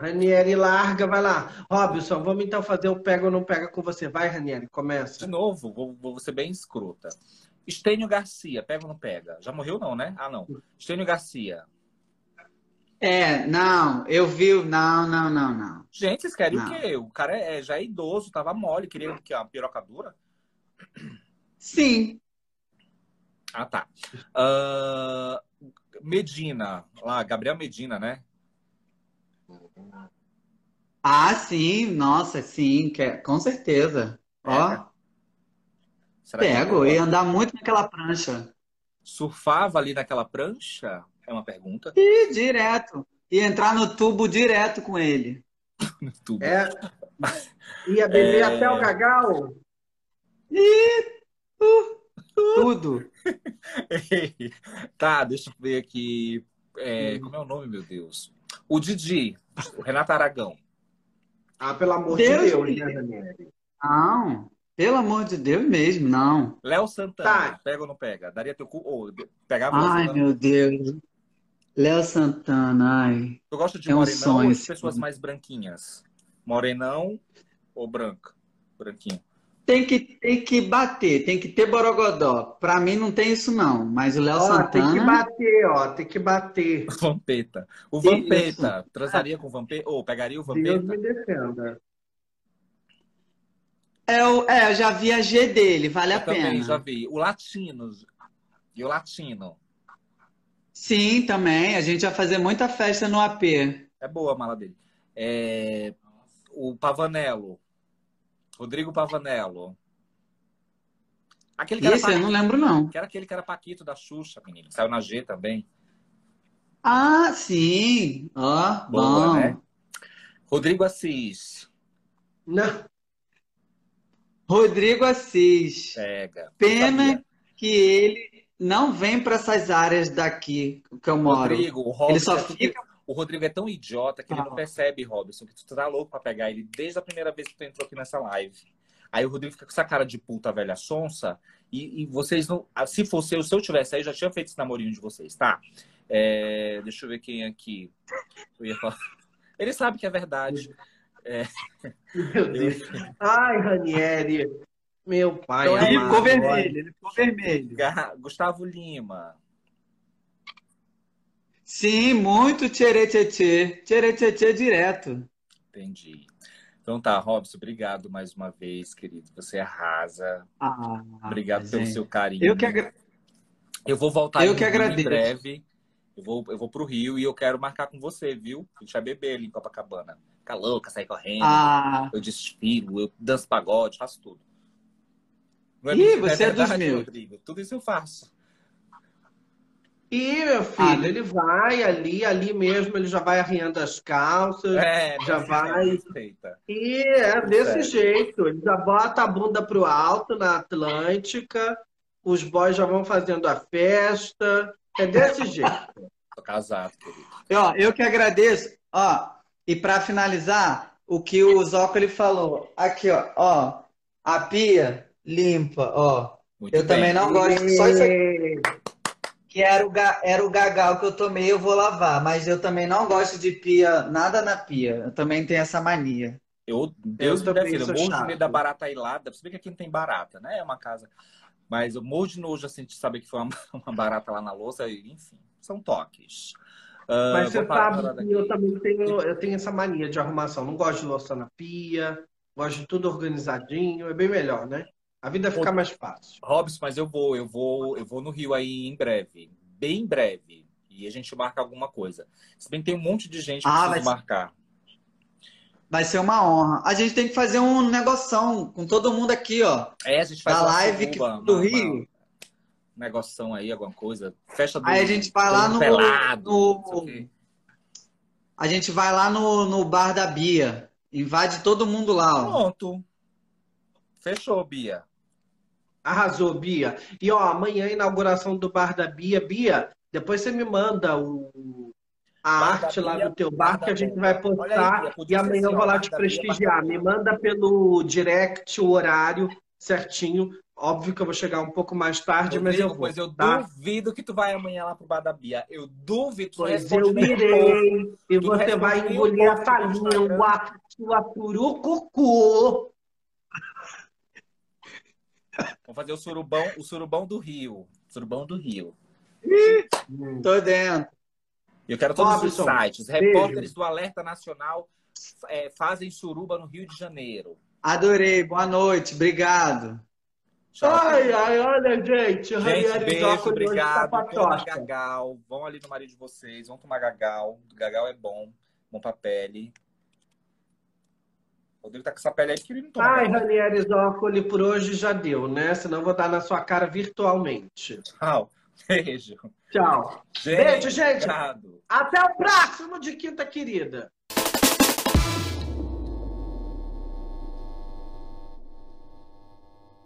Ranieri, larga, vai lá. Robson, vamos então fazer o pega ou não pega com você. Vai, Ranieri, De começa. novo, vou, vou ser bem escrota. Estênio Garcia, pega ou não pega? Já morreu, não, né? Ah, não. Estênio Garcia. É, não. Eu vi. Não, não, não, não. Gente, vocês querem Não. o quê? O cara é, já é idoso, tava mole, queria o quê? Uma piroca dura? Sim. Ah, tá. Ah, Medina, lá, Gabriel Medina, né? Ah, sim. Nossa, sim. que- Com certeza. Ó, Pega. Será pego. Ia andar muito naquela prancha. surfava ali naquela prancha? É uma pergunta. E direto. Ia entrar no tubo direto com ele. Tudo. É. Ia beber É. até o gagal? Tudo. tá, deixa eu ver aqui. É, como é o nome, meu Deus? O Didi, o Renato Aragão. Ah, pelo amor Deus de Deus, me né? Não. Pelo amor de Deus mesmo, não. Léo Santana, Tá. pega ou não pega? Daria teu cu. Ou pegava Ai, Santana. meu Deus. Léo Santana, ai. Tu gosta de É um morenão sonho ou de pessoas filme. mais branquinhas? Morenão ou branca? Branquinho. Tem que, tem que bater, tem que ter borogodó. Pra mim não tem isso não, mas o Léo Ó, tem que Santana... bater, ó, tem que bater. Vampeta. O Isso. Vampeta. Transaria com o Vampeta? Ou pegaria o Deus Vampeta? me defenda. É, o- é, eu já vi a G dele, vale a Eu também pena. já vi. O Latino. E o Latino. Sim, também. A gente vai fazer muita festa no AP. É boa a mala dele. É, O Pavanello. Rodrigo Pavanello. Aquele que era, Esse eu não lembro, não. que era aquele que era Paquito da Xuxa, menino. Saiu na G também. Ah, sim. Ó, Boa, bom. né? Rodrigo Assis. Não, Rodrigo Assis. Pega. Pena que ele não vem para essas áreas daqui que eu moro. Rodrigo, o Robson Ele só é fica. O Rodrigo é tão idiota que ele não percebe, Robson, que tu tá louco pra pegar ele desde a primeira vez que tu entrou aqui nessa live. Aí o Rodrigo fica com essa cara de puta velha sonsa e, e vocês não. ah, Se fosse eu, se eu tivesse aí, eu já tinha feito esse namorinho de vocês, tá? É, deixa eu ver quem aqui. Eu ia falar. Ele sabe que é verdade. meu Deus. Ai, Ranieri. Meu pai Então é Ele ficou vermelho, ele ficou vermelho. Gustavo Lima. Sim, muito tcheretchê. Tcheretchê direto. Entendi. Então tá, Robson, obrigado mais uma vez, querido. Você arrasa. Ah, Obrigado pelo gente. seu carinho. Eu que, agra- Eu vou voltar Eu que agradeço. em breve. Eu vou, eu vou pro Rio e eu quero marcar com você, viu? A gente vai beber ali em Copacabana. Ficar louca, sair correndo. Ah, Eu desfilo, eu danço pagode, faço tudo. Não Ih, mentira, você é dos verdade, meus. Rodrigo. Tudo isso eu faço. E, meu filho, Ah, ele vai ali, ali mesmo, ele já vai arriando as calças. É, Já vai. Respeita. E é desse Sério. jeito. Ele já bota a bunda pro alto na Atlântica, os boys já vão fazendo a festa. É desse jeito. Tô casado, querido. ó, eu que agradeço. Ó, e para finalizar, o que o Zócoli falou. Aqui, ó, ó, a pia limpa, ó. Muito Eu bem. também não gosto. Só isso aqui, que era o, ga- era o gagal que eu tomei, eu vou lavar. Mas eu também não gosto de pia, nada na pia. Eu também tenho essa mania. Eu, Deus Eu me também defenda, eu morro de medo da barata ilada. Se bem que aqui não tem barata, né? É uma casa. Mas eu morro de nojo assim, de saber que foi uma, uma barata lá na louça. Enfim, são toques. Ah, Mas você sabe que eu também tenho, eu tenho essa mania de arrumação. Não gosto de louça na pia, gosto de tudo organizadinho. É bem melhor, né? A vida fica mais fácil. Robson, mas eu vou, eu vou, eu vou no Rio aí em breve. Bem em breve. E a gente marca alguma coisa. Se bem que tem um monte de gente que Ah, precisa vai- marcar. Vai ser uma honra. A gente tem que fazer um negoção com todo mundo aqui, ó. É, a gente faz Da live que- do uma- Rio. uma- Um negoção aí, alguma coisa. Festa do Aí a gente vai lá no- pelado, no-. A gente vai lá no, no bar da Bia. Invade todo mundo lá, ó. Pronto. Fechou, Bia. Arrasou, Bia. E ó, amanhã a inauguração do bar da Bia. Bia, depois você me manda o, a Bar arte lá Bia, do teu Bar bar que a gente Bia. vai aí, postar. Bia, podia E amanhã assim, eu vou ó, lá te Bia, prestigiar. Da Me Bia. manda pelo direct o horário certinho. Óbvio que eu vou chegar um pouco mais tarde, mas eu Rodrigo, vou. pois eu tá? duvido que tu vai amanhã lá pro bar da Bia. Eu duvido. Pois eu irei. E Tu você vai engolir no Instagram. língua, sua purucucu. Vamos fazer o surubão, o surubão do Rio. Surubão do Rio. Tô dentro. Eu quero todos os Robson, sites. beijo. Repórteres do Alerta Nacional é, fazem suruba no Rio de Janeiro. Adorei. Boa noite. Obrigado. Tchau, Ai, ai, olha, gente. Gente, beijo, tá obrigado. Toma patota. gagal. Vão ali no marido de vocês, vão tomar gagal. Gagal é bom, bom pra pele. Rodrigo tá com essa pele aí que ele não toma Ai, gagal. Ranieri Zócoli, por hoje já deu, né? Senão eu vou dar na sua cara virtualmente. Tchau. Beijo. Tchau. Gente, Beijo, gente. Obrigado. Até o próximo de quinta querida.